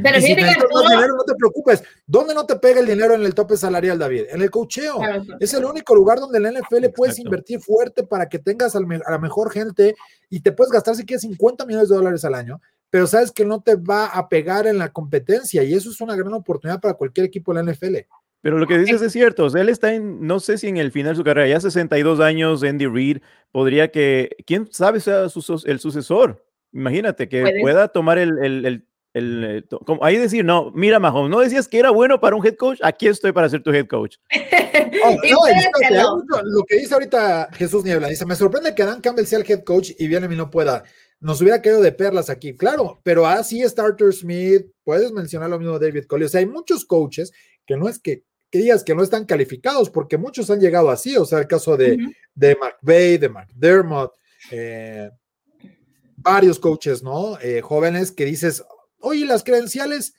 Pero si dinero, no te preocupes. ¿Dónde no te pega el dinero en el tope salarial, David? En el cocheo. Es el único lugar donde en la NFL puedes invertir fuerte para que tengas a la mejor gente y te puedes gastar si quieres 50 millones de dólares al año, pero sabes que no te va a pegar en la competencia y eso es una gran oportunidad para cualquier equipo de la NFL. Pero lo que dices es cierto, él está en, no sé si en el final de su carrera, ya 62 años, Andy Reid, podría que, quién sabe sea el sucesor. Imagínate que pueda tomar el, el, el, ahí decir, no, mira, Mahomes, no decías que era bueno para un head coach, aquí estoy para ser tu head coach. Oh, lo que dice ahorita Jesús Niebla, dice, me sorprende que Dan Campbell sea el head coach y bien y no pueda. Nos hubiera quedado de perlas aquí, claro, pero así es Arthur Smith, puedes mencionar lo mismo de David Coley, o sea, hay muchos coaches que no es que, que, digas que no están calificados, porque muchos han llegado así, o sea, el caso de, de McVeigh, de McDermott, eh, varios coaches, ¿no? Eh, jóvenes que dices, oye, las credenciales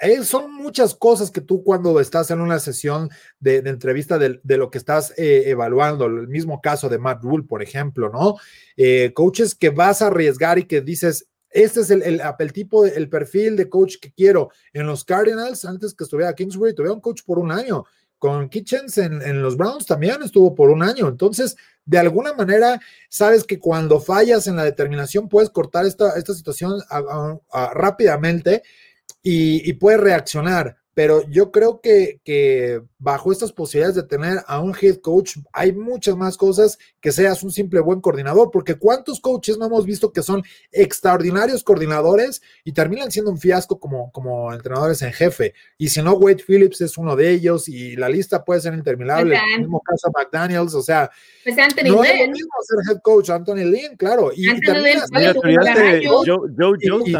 eh, son muchas cosas que tú cuando estás en una sesión de, entrevista de, lo que estás eh, evaluando, el mismo caso de Matt Rule, por ejemplo, ¿no? Eh, coaches que vas a arriesgar y que dices, este es el, el, tipo, el perfil de coach que quiero. En los Cardinals, antes que estuviera Kingsbury, tuve un coach por un año. Con Kitchens en, los Browns también estuvo por un año. Entonces, de alguna manera, sabes que cuando fallas en la determinación puedes cortar esta, esta situación rápidamente y, puedes reaccionar pero yo creo que, que, bajo estas posibilidades de tener a un head coach, hay muchas más cosas que seas un simple buen coordinador, porque cuántos coaches no hemos visto que son extraordinarios coordinadores y terminan siendo un fiasco como, como entrenadores en jefe. Y si no, Wade Phillips es uno de ellos y la lista puede ser interminable. El mismo caso McDaniels, o sea, pues Anthony no es lo mismo ser head coach, Anthony Lynn, claro. Y,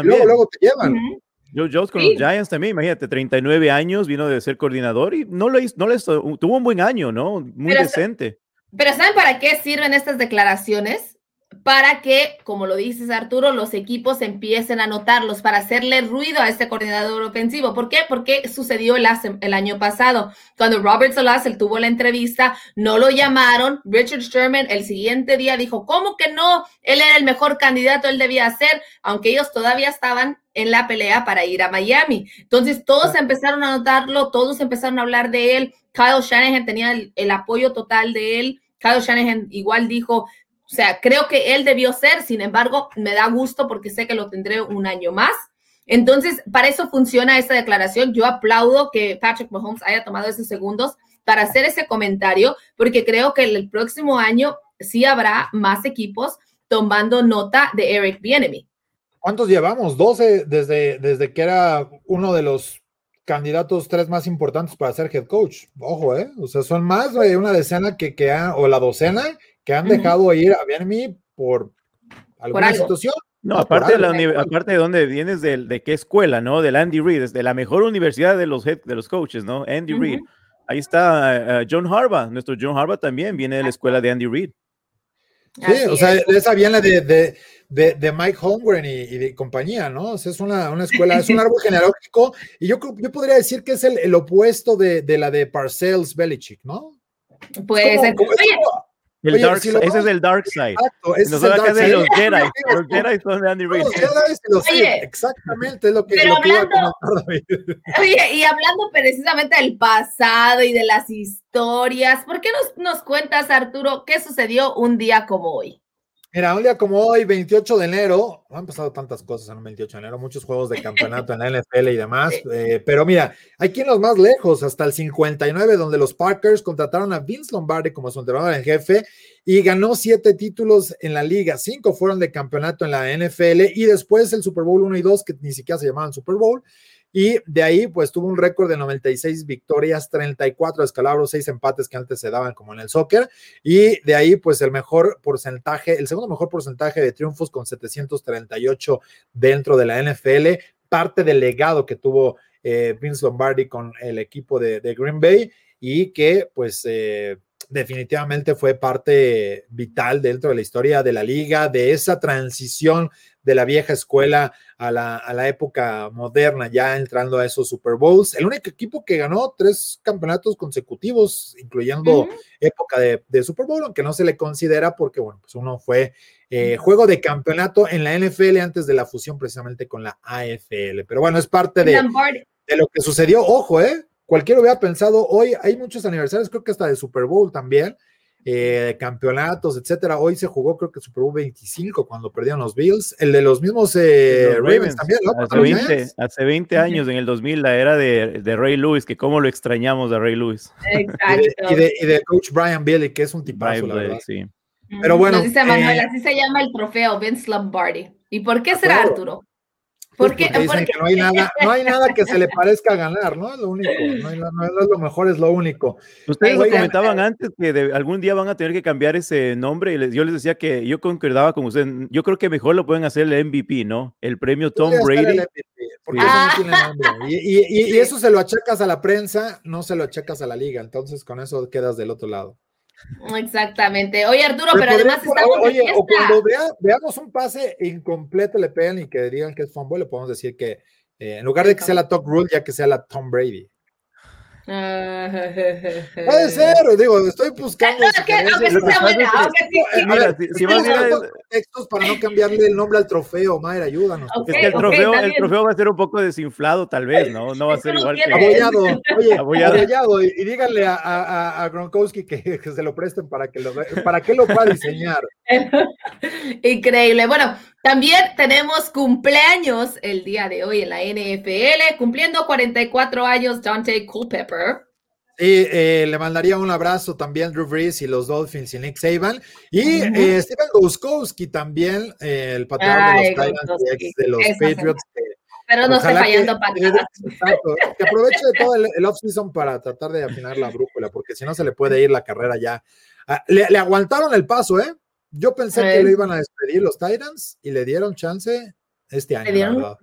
luego, te llevan. Joe Jones con los Giants también, imagínate, 39 años, vino de ser coordinador y no lo hizo, no le tuvo un buen año, ¿no? Muy decente. Pero ¿saben para qué sirven estas declaraciones? Para que, como lo dices Arturo, los equipos empiecen a notarlos, para hacerle ruido a este coordinador ofensivo. ¿Por qué? Porque sucedió el, el año pasado. Cuando Robert Salas tuvo la entrevista, no lo llamaron. Richard Sherman el siguiente día dijo, ¿cómo que no? Él era el mejor candidato, él debía ser, aunque ellos todavía estaban en la pelea para ir a Miami. Entonces todos empezaron a notarlo, todos empezaron a hablar de él. Kyle Shanahan tenía el, apoyo total de él. Kyle Shanahan igual dijo, o sea, creo que él debió ser, sin embargo, me da gusto porque sé que lo tendré un año más. Entonces, para eso funciona esta declaración. Yo aplaudo que Patrick Mahomes haya tomado esos segundos para hacer ese comentario, porque creo que el próximo año sí habrá más equipos tomando nota de Eric Bienemy. ¿Cuántos llevamos? 12 desde, desde que era uno de los candidatos tres más importantes para ser head coach. Ojo, ¿eh? O sea, son más de una decena que, que han, o la docena que han dejado ir a Bienemi por alguna situación. No, aparte, de la aparte de dónde vienes, de, de, qué escuela, ¿no? Del Andy Reid, de la mejor universidad de los, de los coaches, ¿no? Andy Reid. Ahí está eh, John Harbaugh, nuestro John Harbaugh también viene de la escuela de Andy Reid. Sí, o sea, esa viene de, de, de, Mike Holmgren y, de compañía, ¿no? O sea, es una, una escuela, es un árbol genealógico, y yo, yo podría decir que es el, el opuesto de, de, la de Parcells Belichick, ¿no? Pues, el dark, ese es el dark side. Exacto, ese es el dark side. Los Jedi. Los Jedi son de Andy Reid. Los Jedi exactamente es lo que, lo que iba a Oye, y hablando precisamente del pasado y de las historias, ¿por qué nos, nos cuentas, Arturo, qué sucedió un día como hoy? Mira, un día como hoy, 28 de enero, han pasado tantas cosas en un 28 de enero, muchos juegos de campeonato en la NFL y demás, eh, pero mira, hay quien los más lejos, hasta el 59, donde los Packers contrataron a Vince Lombardi como su entrenador en jefe y ganó siete títulos en la liga, cinco fueron de campeonato en la NFL y después el Super Bowl 1 y 2, que ni siquiera se llamaban Super Bowl, y de ahí, pues tuvo un récord de 96 victorias, 34 escalabros, 6 empates que antes se daban como en el soccer. Y de ahí, pues el mejor porcentaje, el segundo mejor porcentaje de triunfos con 738 dentro de la NFL. Parte del legado que tuvo eh, Vince Lombardi con el equipo de, Green Bay y que, pues, eh, definitivamente fue parte vital dentro de la historia de la liga, de esa transición de la vieja escuela a la, a la, época moderna, ya entrando a esos Super Bowls. El único equipo que ganó tres campeonatos consecutivos, incluyendo época de, de, Super Bowl, aunque no se le considera porque, bueno, pues uno fue eh, juego de campeonato en la NFL antes de la fusión precisamente con la AFL. Pero bueno, es parte de, de lo que sucedió. Ojo, ¿eh? Cualquiera hubiera pensado, hoy hay muchos aniversarios, creo que hasta de Super Bowl también eh, campeonatos, etcétera. Hoy se jugó, creo que Super Bowl 25 cuando perdieron los Bills. El de los mismos eh, los Ravens, también, ¿no? Hace 20, hace 20, años, en el 2000, la era de, de, Ray Lewis, que cómo lo extrañamos de Ray Lewis. Exacto. Y de, y de, coach Brian Billy, que es un tipazo, la verdad. Sí. Pero bueno. Nos dice Manuel, eh, así se llama el trofeo Vince Lombardi. ¿Y por qué será Arturo? Porque, porque dicen que no hay, nada, no hay nada que se le parezca a ganar, ¿no? Es lo único, no, hay, no, es lo mejor, es lo único. Ustedes lo comentaban antes que de, algún día van a tener que cambiar ese nombre y les, yo les decía que yo concordaba con ustedes, yo creo que mejor lo pueden hacer el MVP, ¿no? El premio Tom Brady. MVP, porque eso no tiene nombre. Y, y, y, eso se lo achacas a la prensa, no se lo achacas a la liga, entonces con eso quedas del otro lado. Exactamente. Oye, Arturo, pero, además estamos Oye, o cuando vea, veamos un pase incompleto, le pegan y que digan que es fumble, le podemos decir que eh, en lugar de que sea la Top Rule, ya que sea la Tom Brady. Puede ser, digo, estoy buscando. No, que, aunque sea buena, aunque sí, sí. Mira, si, vas a ir textos para no cambiarle el nombre al trofeo, Mayra, ayúdanos. Okay, es que el trofeo, okay, el trofeo va a ser un poco desinflado, tal vez, ¿no? No va a ser igual que. Abollado, oye, abollado. abollado y, y, díganle a, a, a Gronkowski que, que, se lo presten para que lo, para que lo pueda diseñar. Increíble. Bueno, también tenemos cumpleaños el día de hoy en la NFL, cumpliendo 44 años Dante Culpepper. Y eh, le mandaría un abrazo también Drew Brees y los Dolphins y Nick Saban. Y eh, Steven Gouskowski también, eh, el patrón de los Titans de los Patriots. Pero no esté fallando para Que aproveche todo el, el off-season para tratar de afinar la brújula, porque si no se le puede ir la carrera ya. Ah, le, le aguantaron el paso, ¿eh? Yo pensé que lo iban a despedir los Titans y le dieron chance este año. Dieron,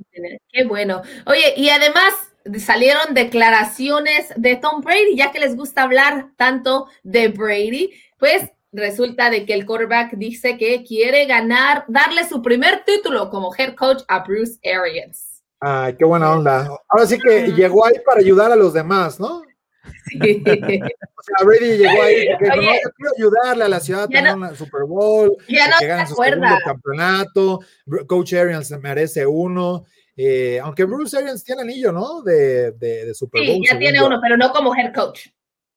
qué bueno. Oye, y además salieron declaraciones de Tom Brady, ya que les gusta hablar tanto de Brady, pues resulta de que el quarterback dice que quiere ganar, darle su primer título como head coach a Bruce Arians. Ay, qué buena onda. Ahora sí que llegó ahí para ayudar a los demás, ¿no? Sí. O sea, Brady llegó ahí porque Oye, no, quiero ayudarle a la ciudad a tener no, un Super Bowl, ya no que ganen su segundo campeonato. Coach Arians merece uno. Eh, aunque Bruce Arians tiene anillo, ¿no? De, de, de Super Bowl. Sí, ya tiene yo. uno, pero no como head coach.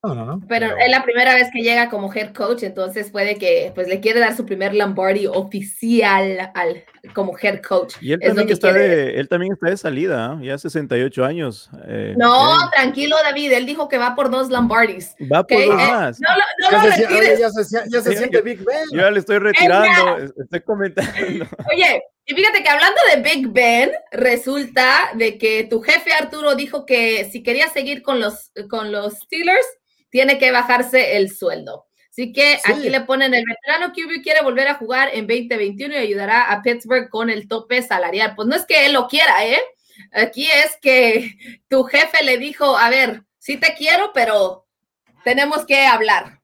No, no, no. Pero, pero, es la primera vez que llega como head coach, entonces puede que pues le quiere dar su primer Lombardi oficial al, como head coach. Y él, también está, de, él también está de salida, ¿eh? ya 68 años. Eh, no, eh. tranquilo David, él dijo que va por dos Lombardis. Va por ¿okay? dos más. no, no, no ya, lo se, retires. ya, se, ya se siente Big Ben. Yo ya le estoy retirando, estoy comentando. Oye, y fíjate que hablando de Big Ben, resulta de que tu jefe Arturo dijo que si quería seguir con los, con los Steelers, tiene que bajarse el sueldo. Así que sí. aquí le ponen el veterano QB quiere volver a jugar en 2021 y ayudará a Pittsburgh con el tope salarial. Pues no es que él lo quiera, ¿eh? Aquí es que tu jefe le dijo, a ver, sí te quiero, pero tenemos que hablar.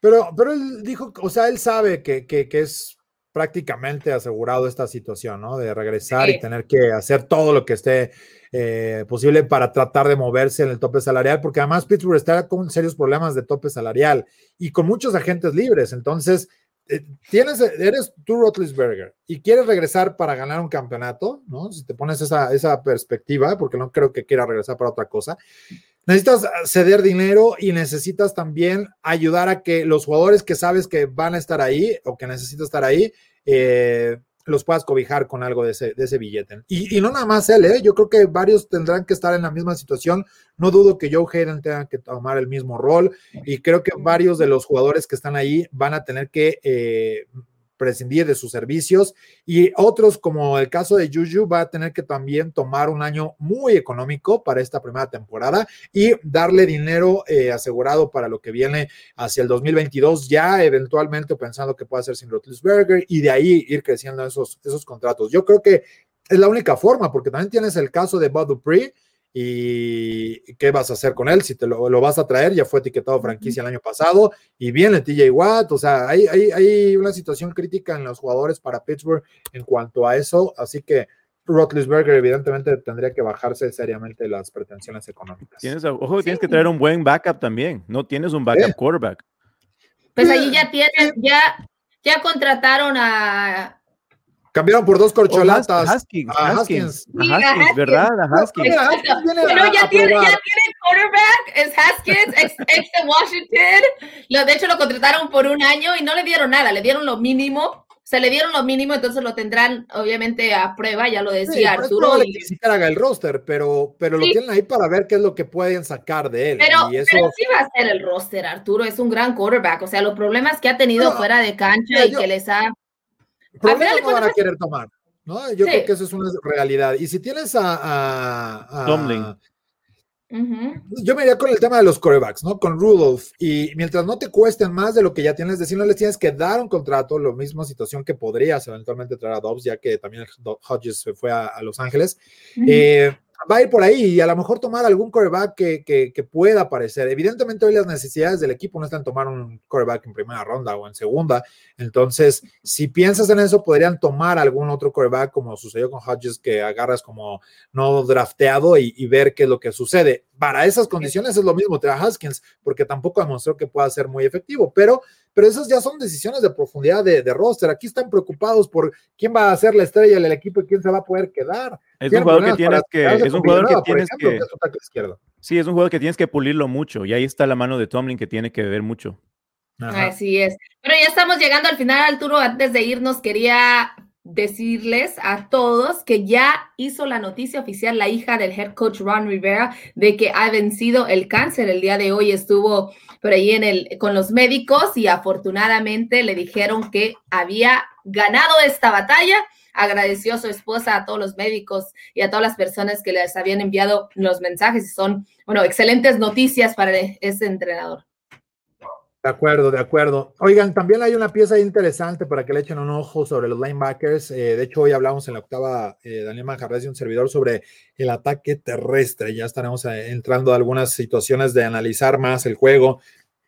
Pero, pero él dijo, o sea, él sabe que, que, que es prácticamente asegurado esta situación, ¿no? De regresar sí. y tener que hacer todo lo que esté eh, posible para tratar de moverse en el tope salarial, porque además Pittsburgh está con serios problemas de tope salarial y con muchos agentes libres. Entonces, tienes, eres tú Rotlisberger y quieres regresar para ganar un campeonato, ¿no? Si te pones esa, esa perspectiva, porque no creo que quiera regresar para otra cosa. Necesitas ceder dinero y necesitas también ayudar a que los jugadores que sabes que van a estar ahí o que necesitan estar ahí, eh, los puedas cobijar con algo de ese, de ese billete. Y, y, no nada más él, ¿eh? yo creo que varios tendrán que estar en la misma situación. No dudo que Joe Hayden tenga que tomar el mismo rol y creo que varios de los jugadores que están ahí van a tener que eh, prescindir de sus servicios y otros como el caso de Juju va a tener que también tomar un año muy económico para esta primera temporada y darle dinero eh, asegurado para lo que viene hacia el 2022 ya eventualmente pensando que puede ser sin Rotlisberger y de ahí ir creciendo esos, esos contratos. Yo creo que es la única forma porque también tienes el caso de Bud Dupree y qué vas a hacer con él, si te lo, vas a traer, ya fue etiquetado franquicia el año pasado y viene TJ Watt, o sea, hay, hay, hay, una situación crítica en los jugadores para Pittsburgh en cuanto a eso, así que Rotlisberger evidentemente tendría que bajarse seriamente las pretensiones económicas. Tienes, ojo, tienes que traer un buen backup también, no tienes un backup quarterback. Pues ahí ya tienen, ya, ya contrataron a Cambiaron por dos corcholatas. Haskins, Haskins, Haskins, ¿verdad? Haskins. Pero ya tiene, ya tiene quarterback, es Haskins, ex, ex, de Washington. Lo, de hecho, lo contrataron por un año y no le dieron nada, le dieron lo mínimo. Se le dieron lo mínimo, entonces lo tendrán obviamente a prueba, ya lo decía sí, Arturo. No y... ni siquiera haga el roster, pero, pero lo tienen ahí para ver qué es lo que pueden sacar de él. Pero, y eso... pero sí va a ser el roster, Arturo, es un gran quarterback. O sea, los problemas que ha tenido no, fuera de cancha y yo... que les ha Problemas no van a querer tomar, ¿no? Yo sí. creo que eso es una realidad. Y si tienes a, a, a Tomlin. Uh -huh. Yo me iría con el tema de los corebacks, ¿no? Con Rudolph. Y mientras no te cuesten más de lo que ya tienes, decir, no les tienes que dar un contrato, lo mismo situación que podrías eventualmente traer a Dobbs, ya que también Hodges se fue a, a Los Ángeles. Uh -huh. eh, va a ir por ahí y a lo mejor tomar algún coreback que, que, que, pueda aparecer. Evidentemente hoy las necesidades del equipo no están tomar un coreback en primera ronda o en segunda. Entonces, si piensas en eso, podrían tomar algún otro coreback como sucedió con Hodges, que agarras como no drafteado y, y ver qué es lo que sucede. Para esas condiciones es lo mismo a Haskins, porque tampoco demostró que pueda ser muy efectivo, pero pero esas ya son decisiones de profundidad de, de, roster. Aquí están preocupados por quién va a ser la estrella del equipo y quién se va a poder quedar. Es un jugador que tienes que, es un jugador que tienes ejemplo, que, sí, es un jugador que tienes que pulirlo mucho y ahí está la mano de Tomlin que tiene que ver mucho. Ajá. Así es. Pero ya estamos llegando al final, Arturo. Antes de irnos, quería decirles a todos que ya hizo la noticia oficial la hija del head coach Ron Rivera de que ha vencido el cáncer. El día de hoy estuvo por ahí en el, con los médicos y afortunadamente le dijeron que había ganado esta batalla. Agradeció a su esposa, a todos los médicos y a todas las personas que les habían enviado los mensajes son, bueno, excelentes noticias para este entrenador. De acuerdo, de acuerdo. Oigan, también hay una pieza interesante para que le echen un ojo sobre los linebackers. Eh, de hecho, hoy hablamos en la octava, eh, Daniel Manjarres y un servidor, sobre el ataque terrestre. Ya estaremos eh, entrando a algunas situaciones de analizar más el juego,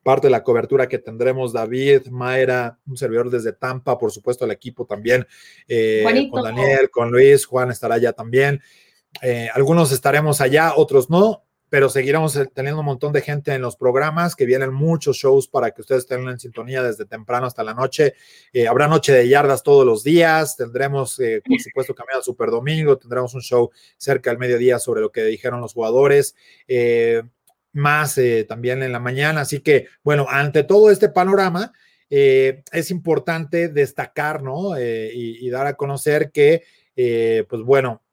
parte de la cobertura que tendremos David, Mayra, un servidor desde Tampa, por supuesto, el equipo también, con Daniel, con Luis, Juan estará allá también. algunos estaremos allá, otros no pero seguiremos teniendo un montón de gente en los programas, que vienen muchos shows para que ustedes estén en sintonía desde temprano hasta la noche. Eh, habrá noche de yardas todos los días, tendremos, eh, por supuesto, camino al Super Domingo, tendremos un show cerca del mediodía sobre lo que dijeron los jugadores. Eh, más también en la mañana, así que, bueno, ante todo este panorama, es importante destacar, ¿no? Y, y, dar a conocer que, pues bueno,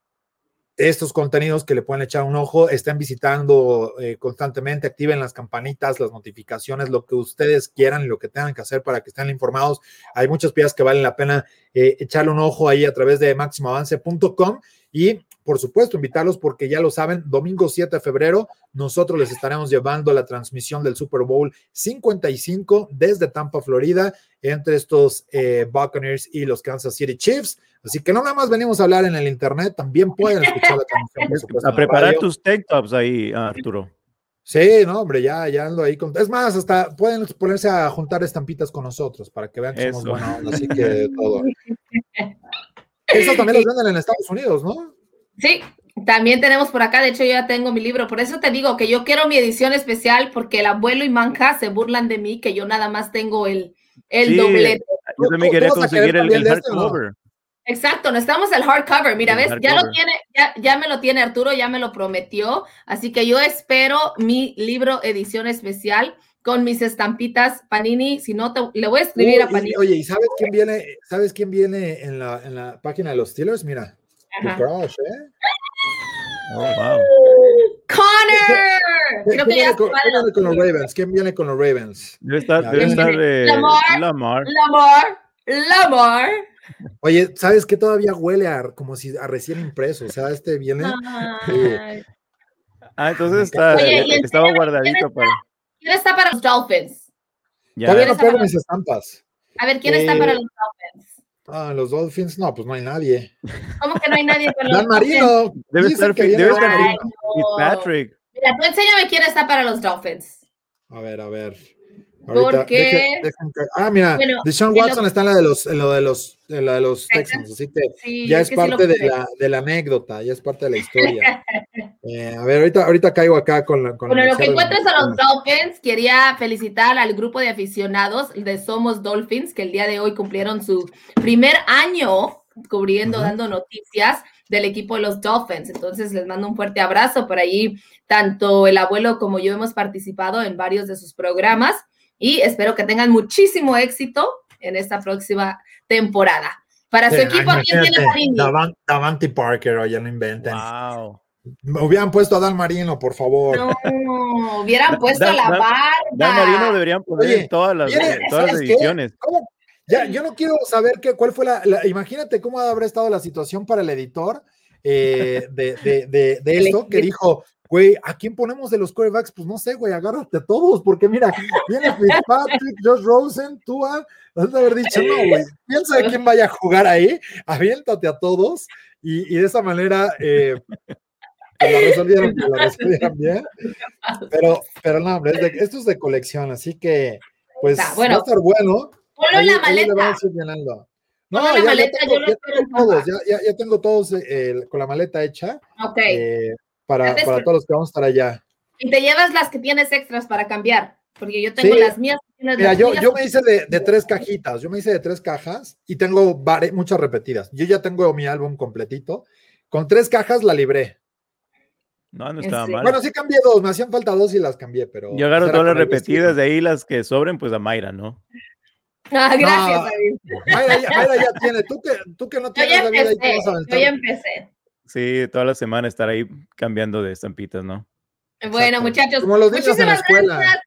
estos contenidos que le pueden echar un ojo, estén visitando eh, constantemente, activen las campanitas, las notificaciones, lo que ustedes quieran y lo que tengan que hacer para que estén informados. Hay muchas piezas que valen la pena eh, echarle un ojo ahí a través de máximoavance.com y por supuesto, invitarlos porque ya lo saben, domingo 7 de febrero nosotros les estaremos llevando la transmisión del Super Bowl 55 desde Tampa, Florida, entre estos eh, Buccaneers y los Kansas City Chiefs. Así que no nada más venimos a hablar en el internet, también pueden escuchar la transmisión. Supuesto, a preparar tus tech tops ahí, Arturo. Sí, no, hombre, ya, ya ando ahí. Con... Es más, hasta pueden ponerse a juntar estampitas con nosotros para que vean que somos buena onda, así que todo. Eso también lo venden en Estados Unidos, ¿no? Sí, también tenemos por acá, de hecho yo ya tengo mi libro, por eso te digo que yo quiero mi edición especial porque el abuelo y Manja se burlan de mí que yo nada más tengo el, el sí, doblete. Yo también quería conseguir el, el hardcover. Este, Exacto, necesitamos el hardcover. Mira, el ves, hardcover. ya lo tiene, ya, ya me lo tiene Arturo, ya me lo prometió. Así que yo espero mi libro edición especial con mis estampitas Panini. Si no, te, le voy a escribir uh, a Panini. Y, oye, ¿y sabes quién viene? ¿Sabes quién viene en la, en la página de los Steelers? Mira. Crush, ¿eh? Oh, wow. Connor. Creo que ya con, viene con los Ravens? ¿Quién viene con los Ravens? Debe estar, debe estar eh, Lamar, Lamar. Lamar. Lamar. Oye, ¿sabes qué? Todavía huele a, como si a recién impreso. O sea, este viene. Ay. Ah, entonces está, Oye, ¿y estaba guardadito quién está- para. ¿Quién está para los Dolphins? Ya. Todavía no está pego para- mis estampas. A ver, ¿quién está Eh, para los Dolphins? Ah, los Dolphins, no, pues no hay nadie. ¿Cómo que no hay nadie con los Dan Marino. Debe estar, debe estar. Fitzpatrick. Mira, tú enséñame quién está para los Dolphins. A ver, a ver. ¿Por qué? deje- dejen que- ah, mira, Bueno, Deshaun en lo- Watson está en la de los, en lo de los, en la de los Texans. Así que Sí, ya es, que sí parte de puse. la, de la anécdota, ya es parte de la historia. Eh, a ver, ahorita, ahorita caigo acá con la. Con Bueno, lo que de encuentras a los Dolphins, quería felicitar al grupo de aficionados de Somos Dolphins, que el día de hoy cumplieron su primer año cubriendo, Ujú. dando noticias del equipo de los Dolphins. Entonces les mando un fuerte abrazo por ahí. Tanto el abuelo como yo hemos participado en varios de sus programas y espero que tengan muchísimo éxito en esta próxima temporada. Para su Sí, equipo, ¿a quién tiene imagínate, cariño? Davan- Davante Parker, oye, no inventen. Wow. Me hubieran puesto a Dan Marino, por favor. No, hubieran puesto Dan- la Dan- barba. Dan Marino deberían poner Oye, en todas las, en todas las ediciones. ¿Cómo? Ya, yo no quiero saber qué, cuál fue la, la- Imagínate cómo habrá estado la situación para el editor eh, de, de, de, de esto, que dijo, güey, ¿a quién ponemos de los quarterbacks? Pues no sé, güey, agárrate a todos, porque mira, viene Fitzpatrick, Josh Rosen, Tua, has de haber dicho, no, güey, piensa de quién vaya a jugar ahí, aviéntate a todos, y, y de esa manera, eh, la resolvieron, la resolvieron bien, pero, pero no, hombre, es de- esto es de colección, así que, pues, Está, bueno. va a estar bueno. Ponlo en la maleta. a. No, ya, ya maleta, tengo, yo ya tengo en todos, ya, ya, ya tengo todos eh, con la maleta hecha Ok. eh, para, para que- todos los que vamos a estar allá. Y te llevas las que tienes extras para cambiar, porque yo tengo Sí. las mías. Mira, las yo, tuyas. yo me hice de, de tres cajitas, yo me hice de tres cajas y tengo vari- muchas repetidas. Yo ya tengo mi álbum completito. Con tres cajas la libré. No, no estaba serio. mal. Bueno, sí cambié dos, me hacían falta dos y las cambié, pero. Yo agarro era todas las repetidas, de ahí las que sobren, pues a Mayra, ¿no? Ah, gracias, No. David. Mayra, ya, Mayra ya tiene. Tú que, tú que no Yo tienes ya la vida ahí te empecé, vas a yo ya empecé. Sí, toda la semana estar ahí cambiando de estampitas, ¿no? Bueno, Exacto. muchachos, Como los en la escuela. gracias.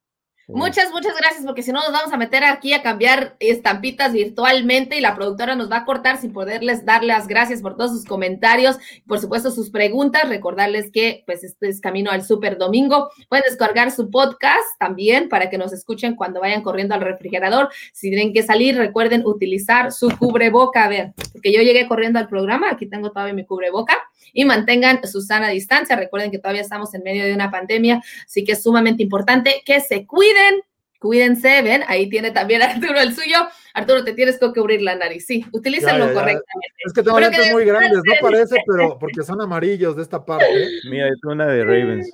Muchas, muchas gracias, porque si no nos vamos a meter aquí a cambiar estampitas virtualmente y la productora nos va a cortar sin poderles dar las gracias por todos sus comentarios, por supuesto sus preguntas. Recordarles que pues este es camino al Super Domingo. Pueden descargar su podcast también para que nos escuchen cuando vayan corriendo al refrigerador. Si tienen que salir, recuerden utilizar su cubreboca. A ver, porque yo llegué corriendo al programa, aquí tengo todavía mi cubreboca y mantengan su sana distancia. Recuerden que todavía estamos en medio de una pandemia, así que es sumamente importante que se cuiden. Cuídense, ven, ahí tiene también Arturo el suyo. Arturo, te tienes que cubrir la nariz. Sí, utilízalo Ya, ya, correctamente. Es que tengo lentes muy grandes, no parece, pero porque son amarillos de esta parte. Mira, es una de Ravens.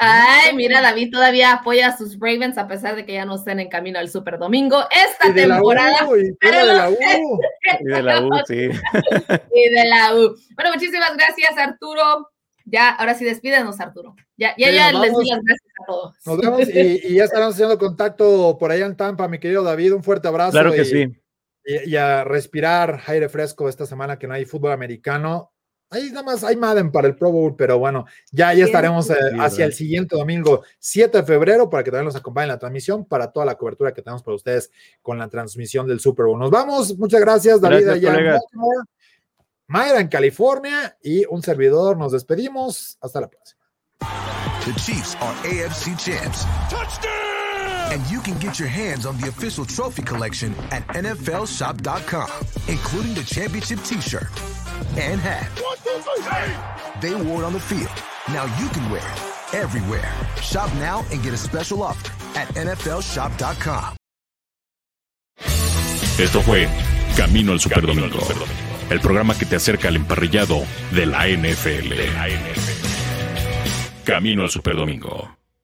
Ay, mira, David todavía apoya a sus Ravens a pesar de que ya no estén en camino al Super Domingo. Esta Y de la temporada U, y pero de la U. Y de la U, sí. y de la U. Bueno, muchísimas gracias, Arturo. Ya, ahora sí, despídenos, Arturo. Ya, ya, Sí, ya nos les di las gracias a todos. Nos vemos y, y ya estaremos haciendo contacto por allá en Tampa, mi querido David. Un fuerte abrazo. Claro que y, sí. Y, y a respirar aire fresco esta semana que no hay fútbol americano. Ahí nada más hay Madden para el Pro Bowl, pero bueno, ya, ya estaremos eh, hacia el siguiente domingo 7 de febrero para que también nos acompañen en la transmisión para toda la cobertura que tenemos para ustedes con la transmisión del Super Bowl. Nos vamos, muchas gracias, David, Gracias, allá en colegas. Baltimore, Mayra en California y un servidor. Nos despedimos. Hasta la próxima. The Chiefs are AFC champs. And you can get your hands on the official trophy collection at NFLShop.com, including the championship t-shirt and hat. They wore it on the field. Now you can wear it everywhere. Shop now and get a special offer at NFLShop.com. Esto fue Camino al Superdomingo, el programa que te acerca al emparrillado de la NFL. Camino al Superdomingo.